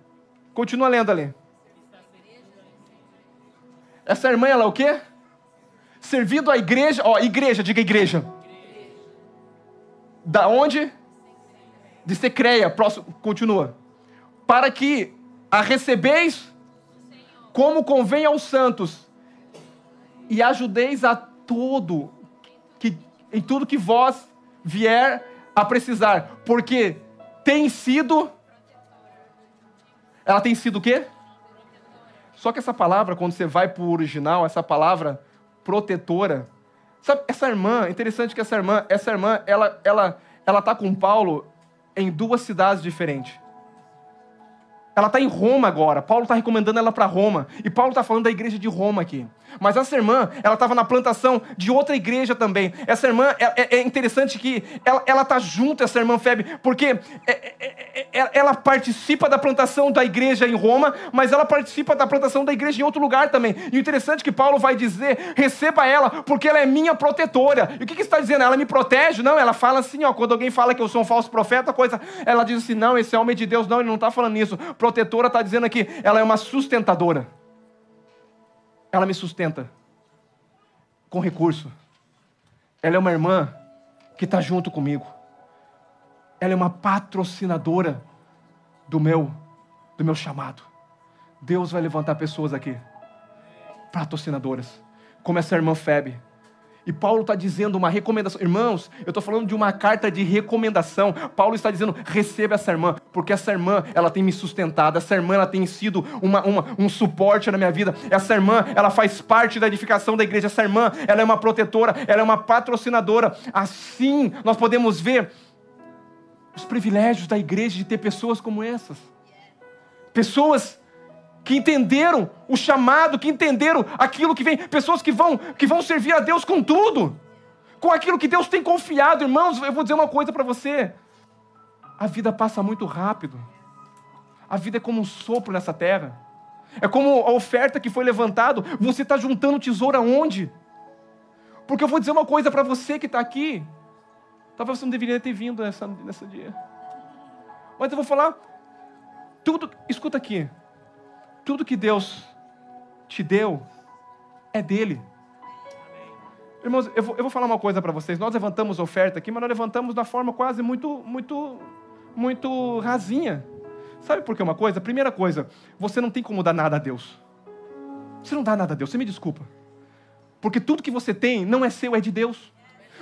S1: Continua lendo ali. Essa irmã, ela é o quê? Servindo a igreja, ó, igreja, diga igreja da onde? De Secreia, próximo, continua. Para que a recebeis como convém aos santos e ajudeis a todo que em tudo que vós vier a precisar, porque tem sido. Ela tem sido o quê? Só que essa palavra, quando você vai para o original, essa palavra protetora, sabe, essa irmã, interessante que essa irmã, essa irmã, ela, ela, ela tá com Paulo em duas cidades diferentes. Ela está em Roma agora. Paulo está recomendando ela para Roma. E Paulo está falando da igreja de Roma aqui. Mas essa irmã, ela estava na plantação de outra igreja também. Essa irmã, é, é, é interessante que ela está junto, essa irmã Febe, porque é, é, ela participa da plantação da igreja em Roma, mas ela participa da plantação da igreja em outro lugar também. E o interessante é que Paulo vai dizer: receba ela, porque ela é minha protetora. E o que, que está dizendo? Ela me protege? Não, ela fala assim, ó, quando alguém fala que eu sou um falso profeta, coisa, ela diz assim: não, esse é homem de Deus, não, ele não está falando isso. Protetora está dizendo aqui, ela é uma sustentadora ela me sustenta com recurso. Ela é uma irmã que está junto comigo. Ela é uma patrocinadora do meu, do meu chamado. Deus vai levantar pessoas aqui, patrocinadoras, como essa irmã Febe e Paulo está dizendo uma recomendação. Irmãos, eu estou falando de uma carta de recomendação. Paulo está dizendo: receba essa irmã, porque essa irmã ela tem me sustentado. Essa irmã ela tem sido uma, uma, um suporte na minha vida. Essa irmã ela faz parte da edificação da igreja. Essa irmã ela é uma protetora, ela é uma patrocinadora. Assim nós podemos ver os privilégios da igreja de ter pessoas como essas. Pessoas que entenderam o chamado, que entenderam aquilo que vem, pessoas que vão, que vão servir a Deus com tudo, com aquilo que Deus tem confiado, irmãos. Eu vou dizer uma coisa para você: a vida passa muito rápido, a vida é como um sopro nessa terra, é como a oferta que foi levantado. Você está juntando tesouro aonde? Porque eu vou dizer uma coisa para você que está aqui. Talvez você não deveria ter vindo nessa, nessa dia. Mas eu vou falar tudo. Escuta aqui. Tudo que Deus te deu é dele. Irmãos, eu vou, eu vou falar uma coisa para vocês. Nós levantamos oferta aqui, mas nós levantamos da forma quase muito, muito, muito rasinha. Sabe por que uma coisa? Primeira coisa, você não tem como dar nada a Deus. Você não dá nada a Deus, você me desculpa. Porque tudo que você tem não é seu, é de Deus.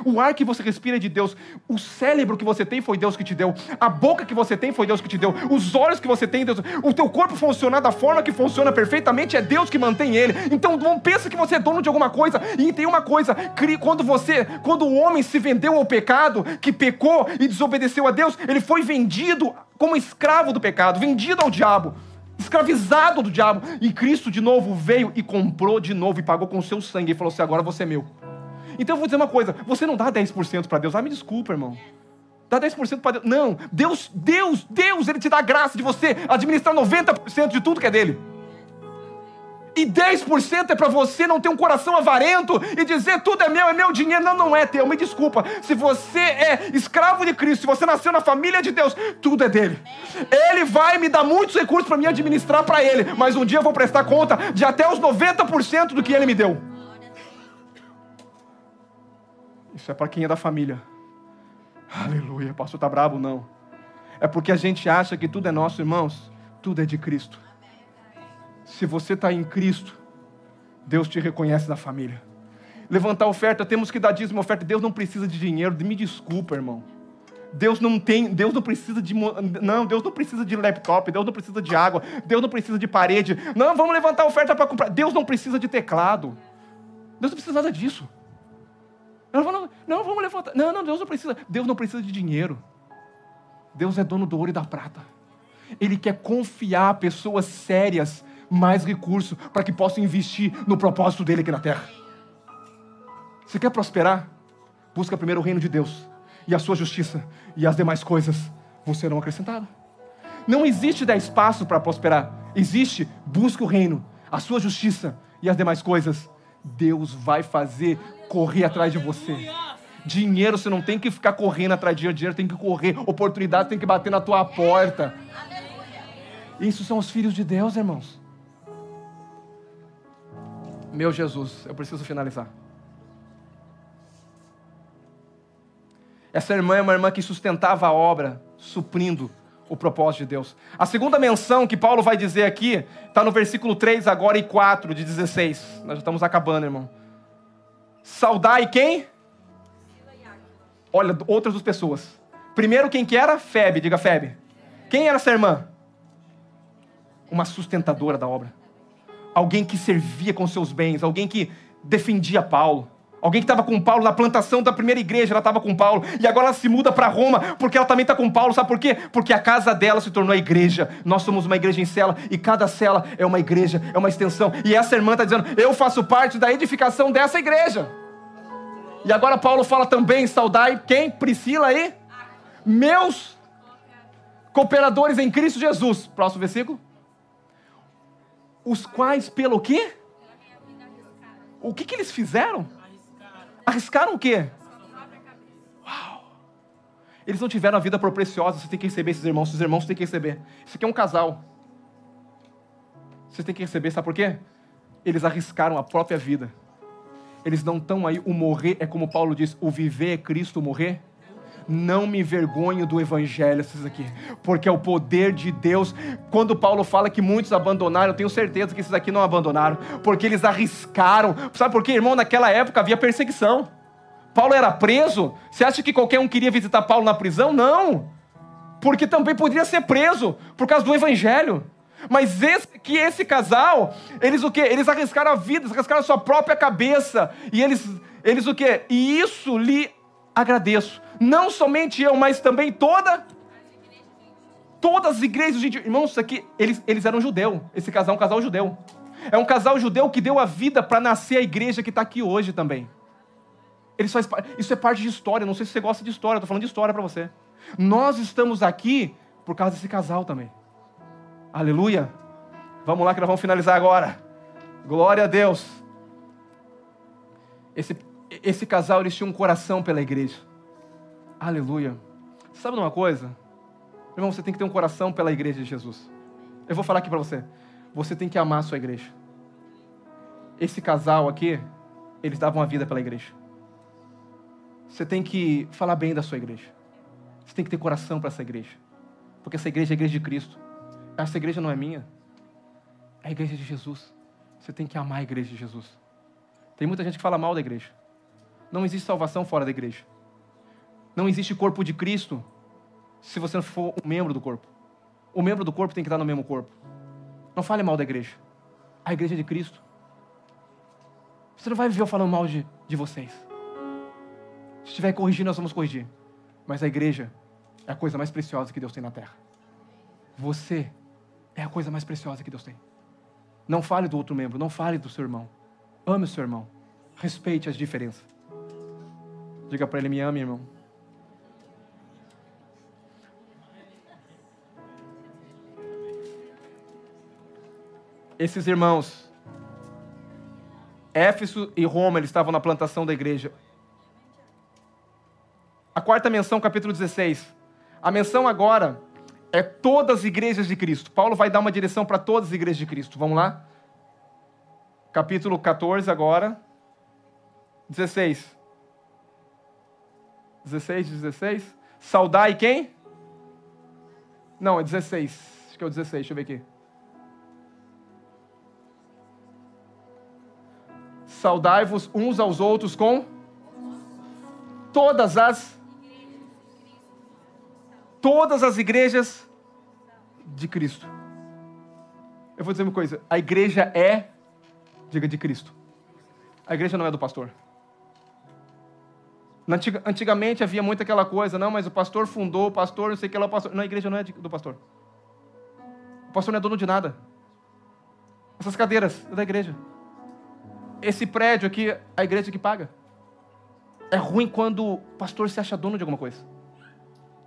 S1: O ar que você respira é de Deus. O cérebro que você tem foi Deus que te deu. A boca que você tem foi Deus que te deu. Os olhos que você tem, Deus. O teu corpo funcionar da forma que funciona perfeitamente é Deus que mantém ele. Então não pensa que você é dono de alguma coisa. E tem uma coisa, quando você, quando o homem se vendeu ao pecado, que pecou e desobedeceu a Deus, ele foi vendido como escravo do pecado, vendido ao diabo escravizado do diabo. E Cristo de novo veio e comprou de novo e pagou com o seu sangue e falou assim: agora você é meu. Então eu vou dizer uma coisa: você não dá 10% para Deus. Ah, me desculpa, irmão. Dá 10% para Deus. Não, Deus, Deus, Deus, Ele te dá a graça de você administrar 90% de tudo que é dele. E 10% é para você não ter um coração avarento e dizer tudo é meu, é meu dinheiro. Não, não é teu. Me desculpa. Se você é escravo de Cristo, se você nasceu na família de Deus, tudo é dele. Ele vai me dar muitos recursos para me administrar para ele, mas um dia eu vou prestar conta de até os 90% do que ele me deu. Isso é para quem é da família. Aleluia, pastor tá brabo não. É porque a gente acha que tudo é nosso, irmãos. Tudo é de Cristo. Se você está em Cristo, Deus te reconhece na família. Levantar oferta, temos que dar dízimo oferta. Deus não precisa de dinheiro. Me desculpa, irmão. Deus não tem, Deus não precisa de não, Deus não precisa de laptop, Deus não precisa de água, Deus não precisa de parede. Não, vamos levantar oferta para comprar. Deus não precisa de teclado. Deus não precisa nada disso. Ela falou, não, vamos levantar. Não, não, Deus não precisa. Deus não precisa de dinheiro. Deus é dono do ouro e da prata. Ele quer confiar pessoas sérias mais recursos para que possam investir no propósito dele aqui na terra. Você quer prosperar? Busca primeiro o reino de Deus e a sua justiça, e as demais coisas vão serão acrescentadas. Não existe dar espaço para prosperar. Existe, busca o reino, a sua justiça e as demais coisas. Deus vai fazer correr atrás de você. Dinheiro, você não tem que ficar correndo atrás de dinheiro, dinheiro tem que correr, oportunidade tem que bater na tua porta. Isso são os filhos de Deus, irmãos. Meu Jesus, eu preciso finalizar. Essa irmã é uma irmã que sustentava a obra, suprindo o propósito de Deus. A segunda menção que Paulo vai dizer aqui está no versículo 3 agora e 4 de 16. Nós já estamos acabando, irmão. Saudai quem? Olha, outras duas pessoas. Primeiro, quem que era? Febe, diga Febe. Quem era essa irmã? Uma sustentadora da obra. Alguém que servia com seus bens, alguém que defendia Paulo. Alguém que estava com Paulo na plantação da primeira igreja, ela estava com Paulo, e agora ela se muda para Roma, porque ela também está com Paulo, sabe por quê? Porque a casa dela se tornou a igreja. Nós somos uma igreja em cela, e cada cela é uma igreja, é uma extensão. E essa irmã está dizendo: Eu faço parte da edificação dessa igreja. E agora Paulo fala também: saudai quem? Priscila e meus cooperadores em Cristo Jesus. Próximo versículo. Os quais, pelo quê? O que, que eles fizeram? Arriscaram o quê? Uau! Eles não tiveram a vida por preciosa. Você tem que receber esses irmãos. Esses irmãos têm que receber. Isso aqui é um casal. Você tem que receber, sabe por quê? Eles arriscaram a própria vida. Eles não estão aí. O morrer é como Paulo diz: o viver é Cristo, o morrer não me envergonho do evangelho, esses aqui, porque é o poder de Deus. Quando Paulo fala que muitos abandonaram, eu tenho certeza que esses aqui não abandonaram, porque eles arriscaram. Sabe por quê, irmão? Naquela época havia perseguição. Paulo era preso. Você acha que qualquer um queria visitar Paulo na prisão? Não. Porque também poderia ser preso por causa do evangelho. Mas esse, que esse casal, eles o quê? Eles arriscaram a vida, eles arriscaram a sua própria cabeça. E eles, eles o quê? E isso lhe agradeço não somente eu, mas também toda todas as igrejas, gente, irmãos, isso aqui, eles, eles eram judeu. Esse casal é um casal judeu. É um casal judeu que deu a vida para nascer a igreja que está aqui hoje também. Eles faz, isso é parte de história. Não sei se você gosta de história, estou falando de história para você. Nós estamos aqui por causa desse casal também. Aleluia. Vamos lá que nós vamos finalizar agora. Glória a Deus. Esse, esse casal, eles tinham um coração pela igreja. Aleluia. Sabe uma coisa? Irmão, você tem que ter um coração pela igreja de Jesus. Eu vou falar aqui para você. Você tem que amar a sua igreja. Esse casal aqui, eles davam a vida pela igreja. Você tem que falar bem da sua igreja. Você tem que ter coração para essa igreja. Porque essa igreja é a igreja de Cristo. Essa igreja não é minha. É a igreja de Jesus. Você tem que amar a igreja de Jesus. Tem muita gente que fala mal da igreja. Não existe salvação fora da igreja. Não existe corpo de Cristo se você não for um membro do corpo. O membro do corpo tem que estar no mesmo corpo. Não fale mal da igreja. A igreja é de Cristo. Você não vai viver falando mal de, de vocês. Se estiver corrigindo, nós vamos corrigir. Mas a igreja é a coisa mais preciosa que Deus tem na terra. Você é a coisa mais preciosa que Deus tem. Não fale do outro membro, não fale do seu irmão. Ame o seu irmão. Respeite as diferenças. Diga para ele: me ame, irmão. Esses irmãos, Éfeso e Roma, eles estavam na plantação da igreja. A quarta menção, capítulo 16. A menção agora é todas as igrejas de Cristo. Paulo vai dar uma direção para todas as igrejas de Cristo. Vamos lá? Capítulo 14 agora. 16. 16, 16. Saudai quem? Não, é 16. Acho que é o 16, deixa eu ver aqui. Saudai-vos uns aos outros com todas as todas as igrejas de Cristo. Eu vou dizer uma coisa, a igreja é diga de Cristo. A igreja não é do pastor. Antigamente havia muito aquela coisa, não, mas o pastor fundou, o pastor, não sei o que lá, o pastor. Não, a igreja não é do pastor. O pastor não é dono de nada. Essas cadeiras é da igreja esse prédio aqui, a igreja que paga. É ruim quando o pastor se acha dono de alguma coisa.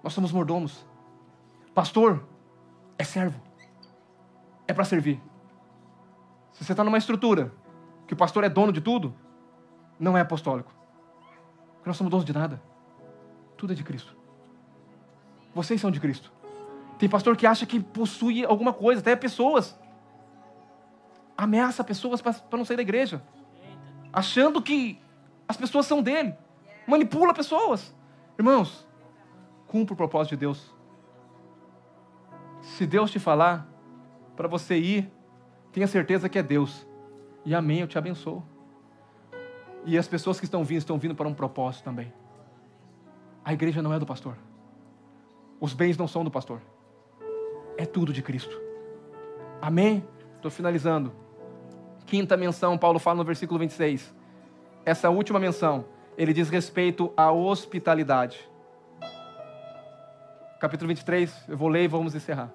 S1: Nós somos mordomos. Pastor é servo. É para servir. Se você está numa estrutura que o pastor é dono de tudo, não é apostólico. Porque nós somos donos de nada. Tudo é de Cristo. Vocês são de Cristo. Tem pastor que acha que possui alguma coisa, até pessoas. Ameaça pessoas para não sair da igreja achando que as pessoas são dele. Manipula pessoas. Irmãos, cumpra o propósito de Deus. Se Deus te falar para você ir, tenha certeza que é Deus. E amém, eu te abençoo. E as pessoas que estão vindo, estão vindo para um propósito também. A igreja não é do pastor. Os bens não são do pastor. É tudo de Cristo. Amém? Estou finalizando. Quinta menção, Paulo fala no versículo 26. Essa última menção, ele diz respeito à hospitalidade. Capítulo 23, eu vou ler e vamos encerrar.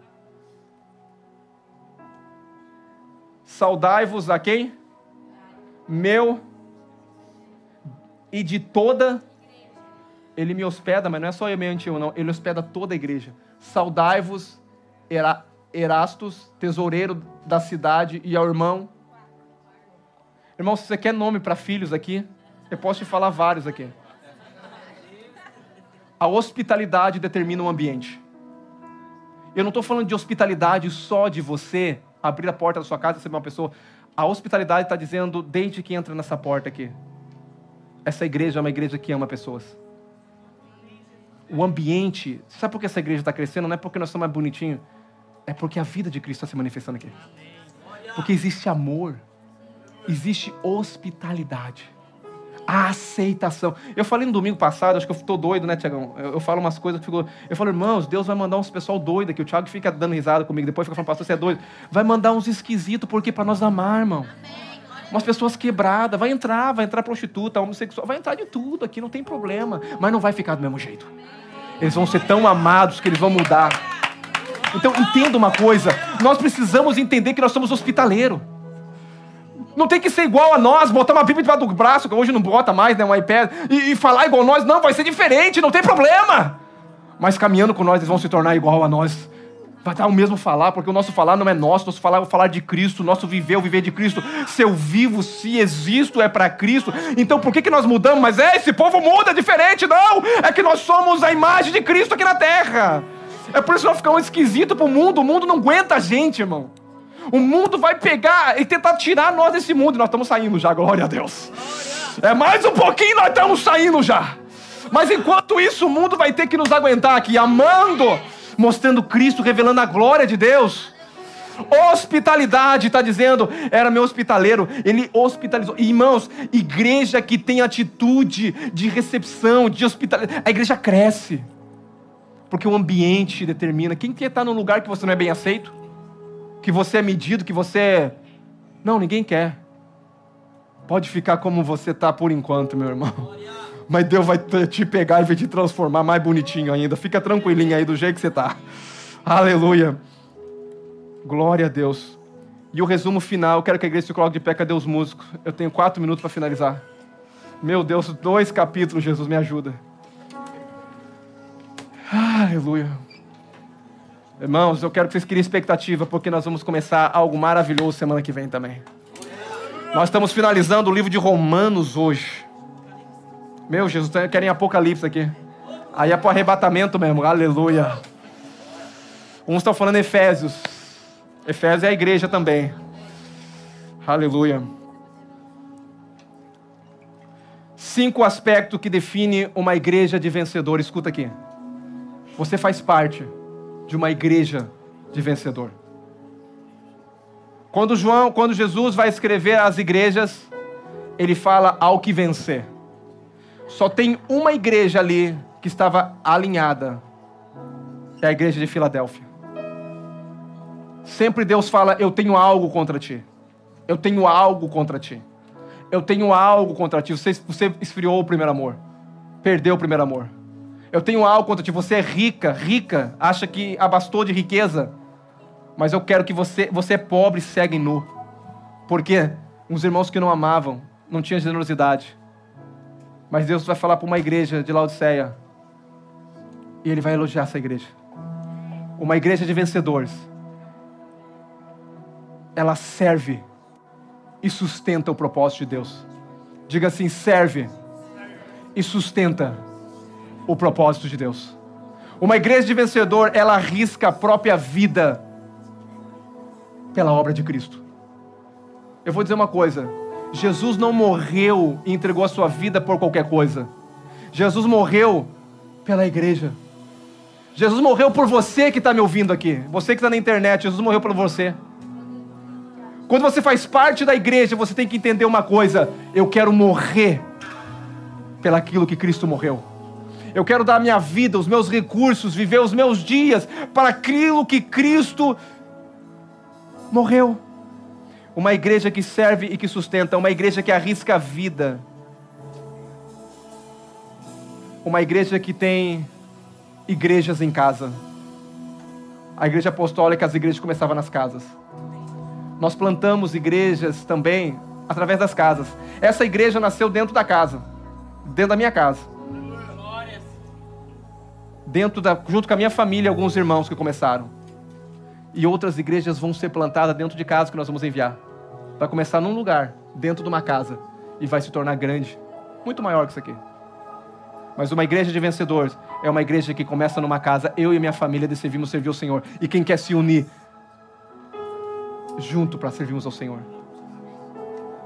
S1: Saudai-vos a quem? Meu e de toda. Ele me hospeda, mas não é só eu meio antigo, não. Ele hospeda toda a igreja. Saudai-vos, Erastos, tesoureiro da cidade, e ao irmão. Irmão, se você quer nome para filhos aqui, eu posso te falar vários aqui. A hospitalidade determina o ambiente. Eu não estou falando de hospitalidade só de você abrir a porta da sua casa e receber uma pessoa. A hospitalidade está dizendo desde que entra nessa porta aqui. Essa igreja é uma igreja que ama pessoas. O ambiente. Sabe por que essa igreja está crescendo? Não é porque nós somos mais bonitinhos. É porque a vida de Cristo está se manifestando aqui. Porque existe amor. Existe hospitalidade a aceitação. Eu falei no domingo passado, acho que eu estou doido, né, Tiagão? Eu, eu, falo umas coisas que. Eu falo, irmãos, Deus vai mandar uns pessoal doido aqui. O Tiago fica dando risada comigo, depois fica falando, pastor, você é doido. Vai mandar uns esquisitos, porque para nós amar, irmão. Umas pessoas quebradas, vai entrar, vai entrar prostituta, homossexual, vai entrar de tudo aqui, não tem problema. Mas não vai ficar do mesmo jeito. Eles vão ser tão amados que eles vão mudar. Então entenda uma coisa: nós precisamos entender que nós somos hospitaleiros. Não tem que ser igual a nós, botar uma Bíblia debaixo do braço, que hoje não bota mais, né, um iPad, e, e falar igual a nós. Não, vai ser diferente, não tem problema. Mas caminhando com nós, eles vão se tornar igual a nós. Vai dar o mesmo falar, porque o nosso falar não é nosso, nosso falar é o falar de Cristo, nosso viver é o viver de Cristo. Se eu vivo, se existo, é para Cristo. Então por que, que nós mudamos? Mas é, esse povo muda, é diferente. Não, é que nós somos a imagem de Cristo aqui na terra. É por isso que nós ficamos esquisitos para o mundo. O mundo não aguenta a gente, irmão. O mundo vai pegar e tentar tirar nós desse mundo. Nós estamos saindo já, glória a Deus. É mais um pouquinho, nós estamos saindo já. Mas enquanto isso, o mundo vai ter que nos aguentar aqui, amando, mostrando Cristo, revelando a glória de Deus. Hospitalidade, está dizendo, era meu hospitaleiro, ele hospitalizou. Irmãos, igreja que tem atitude de recepção, de hospitalidade, a igreja cresce, porque o ambiente determina. Quem quer estar num lugar que você não é bem aceito? Que você é medido, que você é. Não, ninguém quer. Pode ficar como você está por enquanto, meu irmão. Mas Deus vai te pegar e vai te transformar mais bonitinho ainda. Fica tranquilinho aí do jeito que você está. Aleluia. Glória a Deus. E o resumo final, eu quero que a igreja se coloque de pé, cadê os músicos? Eu tenho quatro minutos para finalizar. Meu Deus, dois capítulos, Jesus, me ajuda. Aleluia. Irmãos, eu quero que vocês criem expectativa, porque nós vamos começar algo maravilhoso semana que vem também. Nós estamos finalizando o livro de Romanos hoje. Meu Jesus, querem Apocalipse aqui. Aí é para o arrebatamento mesmo, aleluia. Uns estão falando Efésios. Efésios é a igreja também. Aleluia. Cinco aspectos que definem uma igreja de vencedor. Escuta aqui. Você faz parte de uma igreja de vencedor. Quando João, quando Jesus vai escrever as igrejas, ele fala ao que vencer. Só tem uma igreja ali que estava alinhada. É a igreja de Filadélfia. Sempre Deus fala: Eu tenho algo contra ti. Eu tenho algo contra ti. Eu tenho algo contra ti. Você, você esfriou o primeiro amor. Perdeu o primeiro amor. Eu tenho algo contra ti. Você é rica, rica, acha que abastou de riqueza. Mas eu quero que você, você é pobre, segue nu. Porque uns irmãos que não amavam, não tinham generosidade. Mas Deus vai falar para uma igreja de Laodiceia. E Ele vai elogiar essa igreja. Uma igreja de vencedores. Ela serve e sustenta o propósito de Deus. Diga assim: serve e sustenta o propósito de Deus. Uma igreja de vencedor, ela arrisca a própria vida pela obra de Cristo. Eu vou dizer uma coisa: Jesus não morreu e entregou a sua vida por qualquer coisa. Jesus morreu pela igreja. Jesus morreu por você que está me ouvindo aqui. Você que está na internet, Jesus morreu por você. Quando você faz parte da igreja, você tem que entender uma coisa: eu quero morrer pelaquilo que Cristo morreu. Eu quero dar a minha vida, os meus recursos, viver os meus dias para aquilo que Cristo morreu. Uma igreja que serve e que sustenta, uma igreja que arrisca a vida. Uma igreja que tem igrejas em casa. A igreja apostólica, as igrejas começavam nas casas. Nós plantamos igrejas também através das casas. Essa igreja nasceu dentro da casa, dentro da minha casa. Dentro da, junto com a minha família, alguns irmãos que começaram. E outras igrejas vão ser plantadas dentro de casa que nós vamos enviar. Vai começar num lugar, dentro de uma casa, e vai se tornar grande, muito maior que isso aqui. Mas uma igreja de vencedores é uma igreja que começa numa casa, eu e minha família decidimos servir o Senhor. E quem quer se unir junto para servirmos ao Senhor.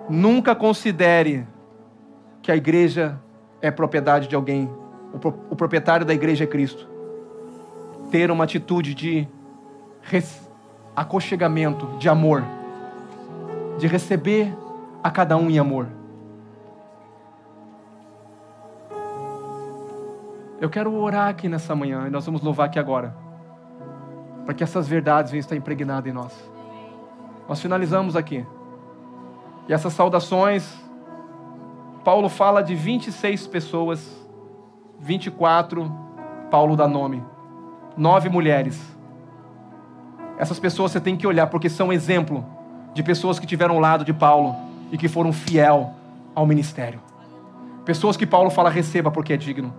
S1: Nunca considere que a igreja é propriedade de alguém. O, pro, o proprietário da igreja é Cristo. Ter uma atitude de aconchegamento, de amor, de receber a cada um em amor. Eu quero orar aqui nessa manhã e nós vamos louvar aqui agora, para que essas verdades venham estar impregnadas em nós. Nós finalizamos aqui. E essas saudações, Paulo fala de 26 pessoas, 24, Paulo dá nome, nove mulheres. Essas pessoas você tem que olhar, porque são exemplo de pessoas que tiveram o lado de Paulo e que foram fiel ao ministério. Pessoas que Paulo fala, receba porque é digno.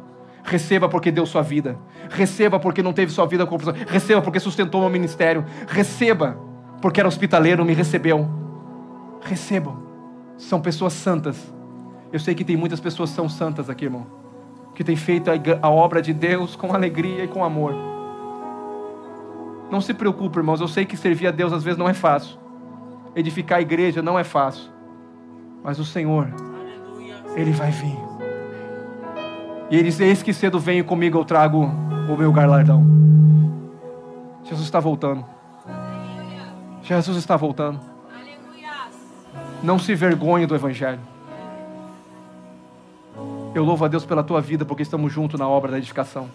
S1: Receba porque deu sua vida. Receba porque não teve sua vida confusão. Receba porque sustentou meu ministério. Receba porque era hospitaleiro, me recebeu. Recebam. São pessoas santas. Eu sei que tem muitas pessoas que são santas aqui, irmão. Que têm feito a obra de Deus com alegria e com amor. Não se preocupe, irmãos. Eu sei que servir a Deus às vezes não é fácil. Edificar a igreja não é fácil. Mas o Senhor, Ele vai vir. E Ele diz: Eis que cedo venho comigo, eu trago o meu galardão. Jesus está voltando. Jesus está voltando. Não se vergonhe do Evangelho. Eu louvo a Deus pela tua vida, porque estamos juntos na obra da edificação.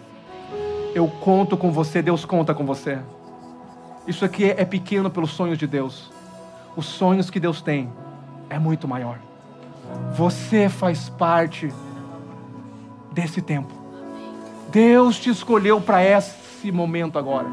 S1: Eu conto com você, Deus conta com você. Isso aqui é pequeno pelos sonhos de Deus. Os sonhos que Deus tem é muito maior. Você faz parte desse tempo. Deus te escolheu para esse momento agora.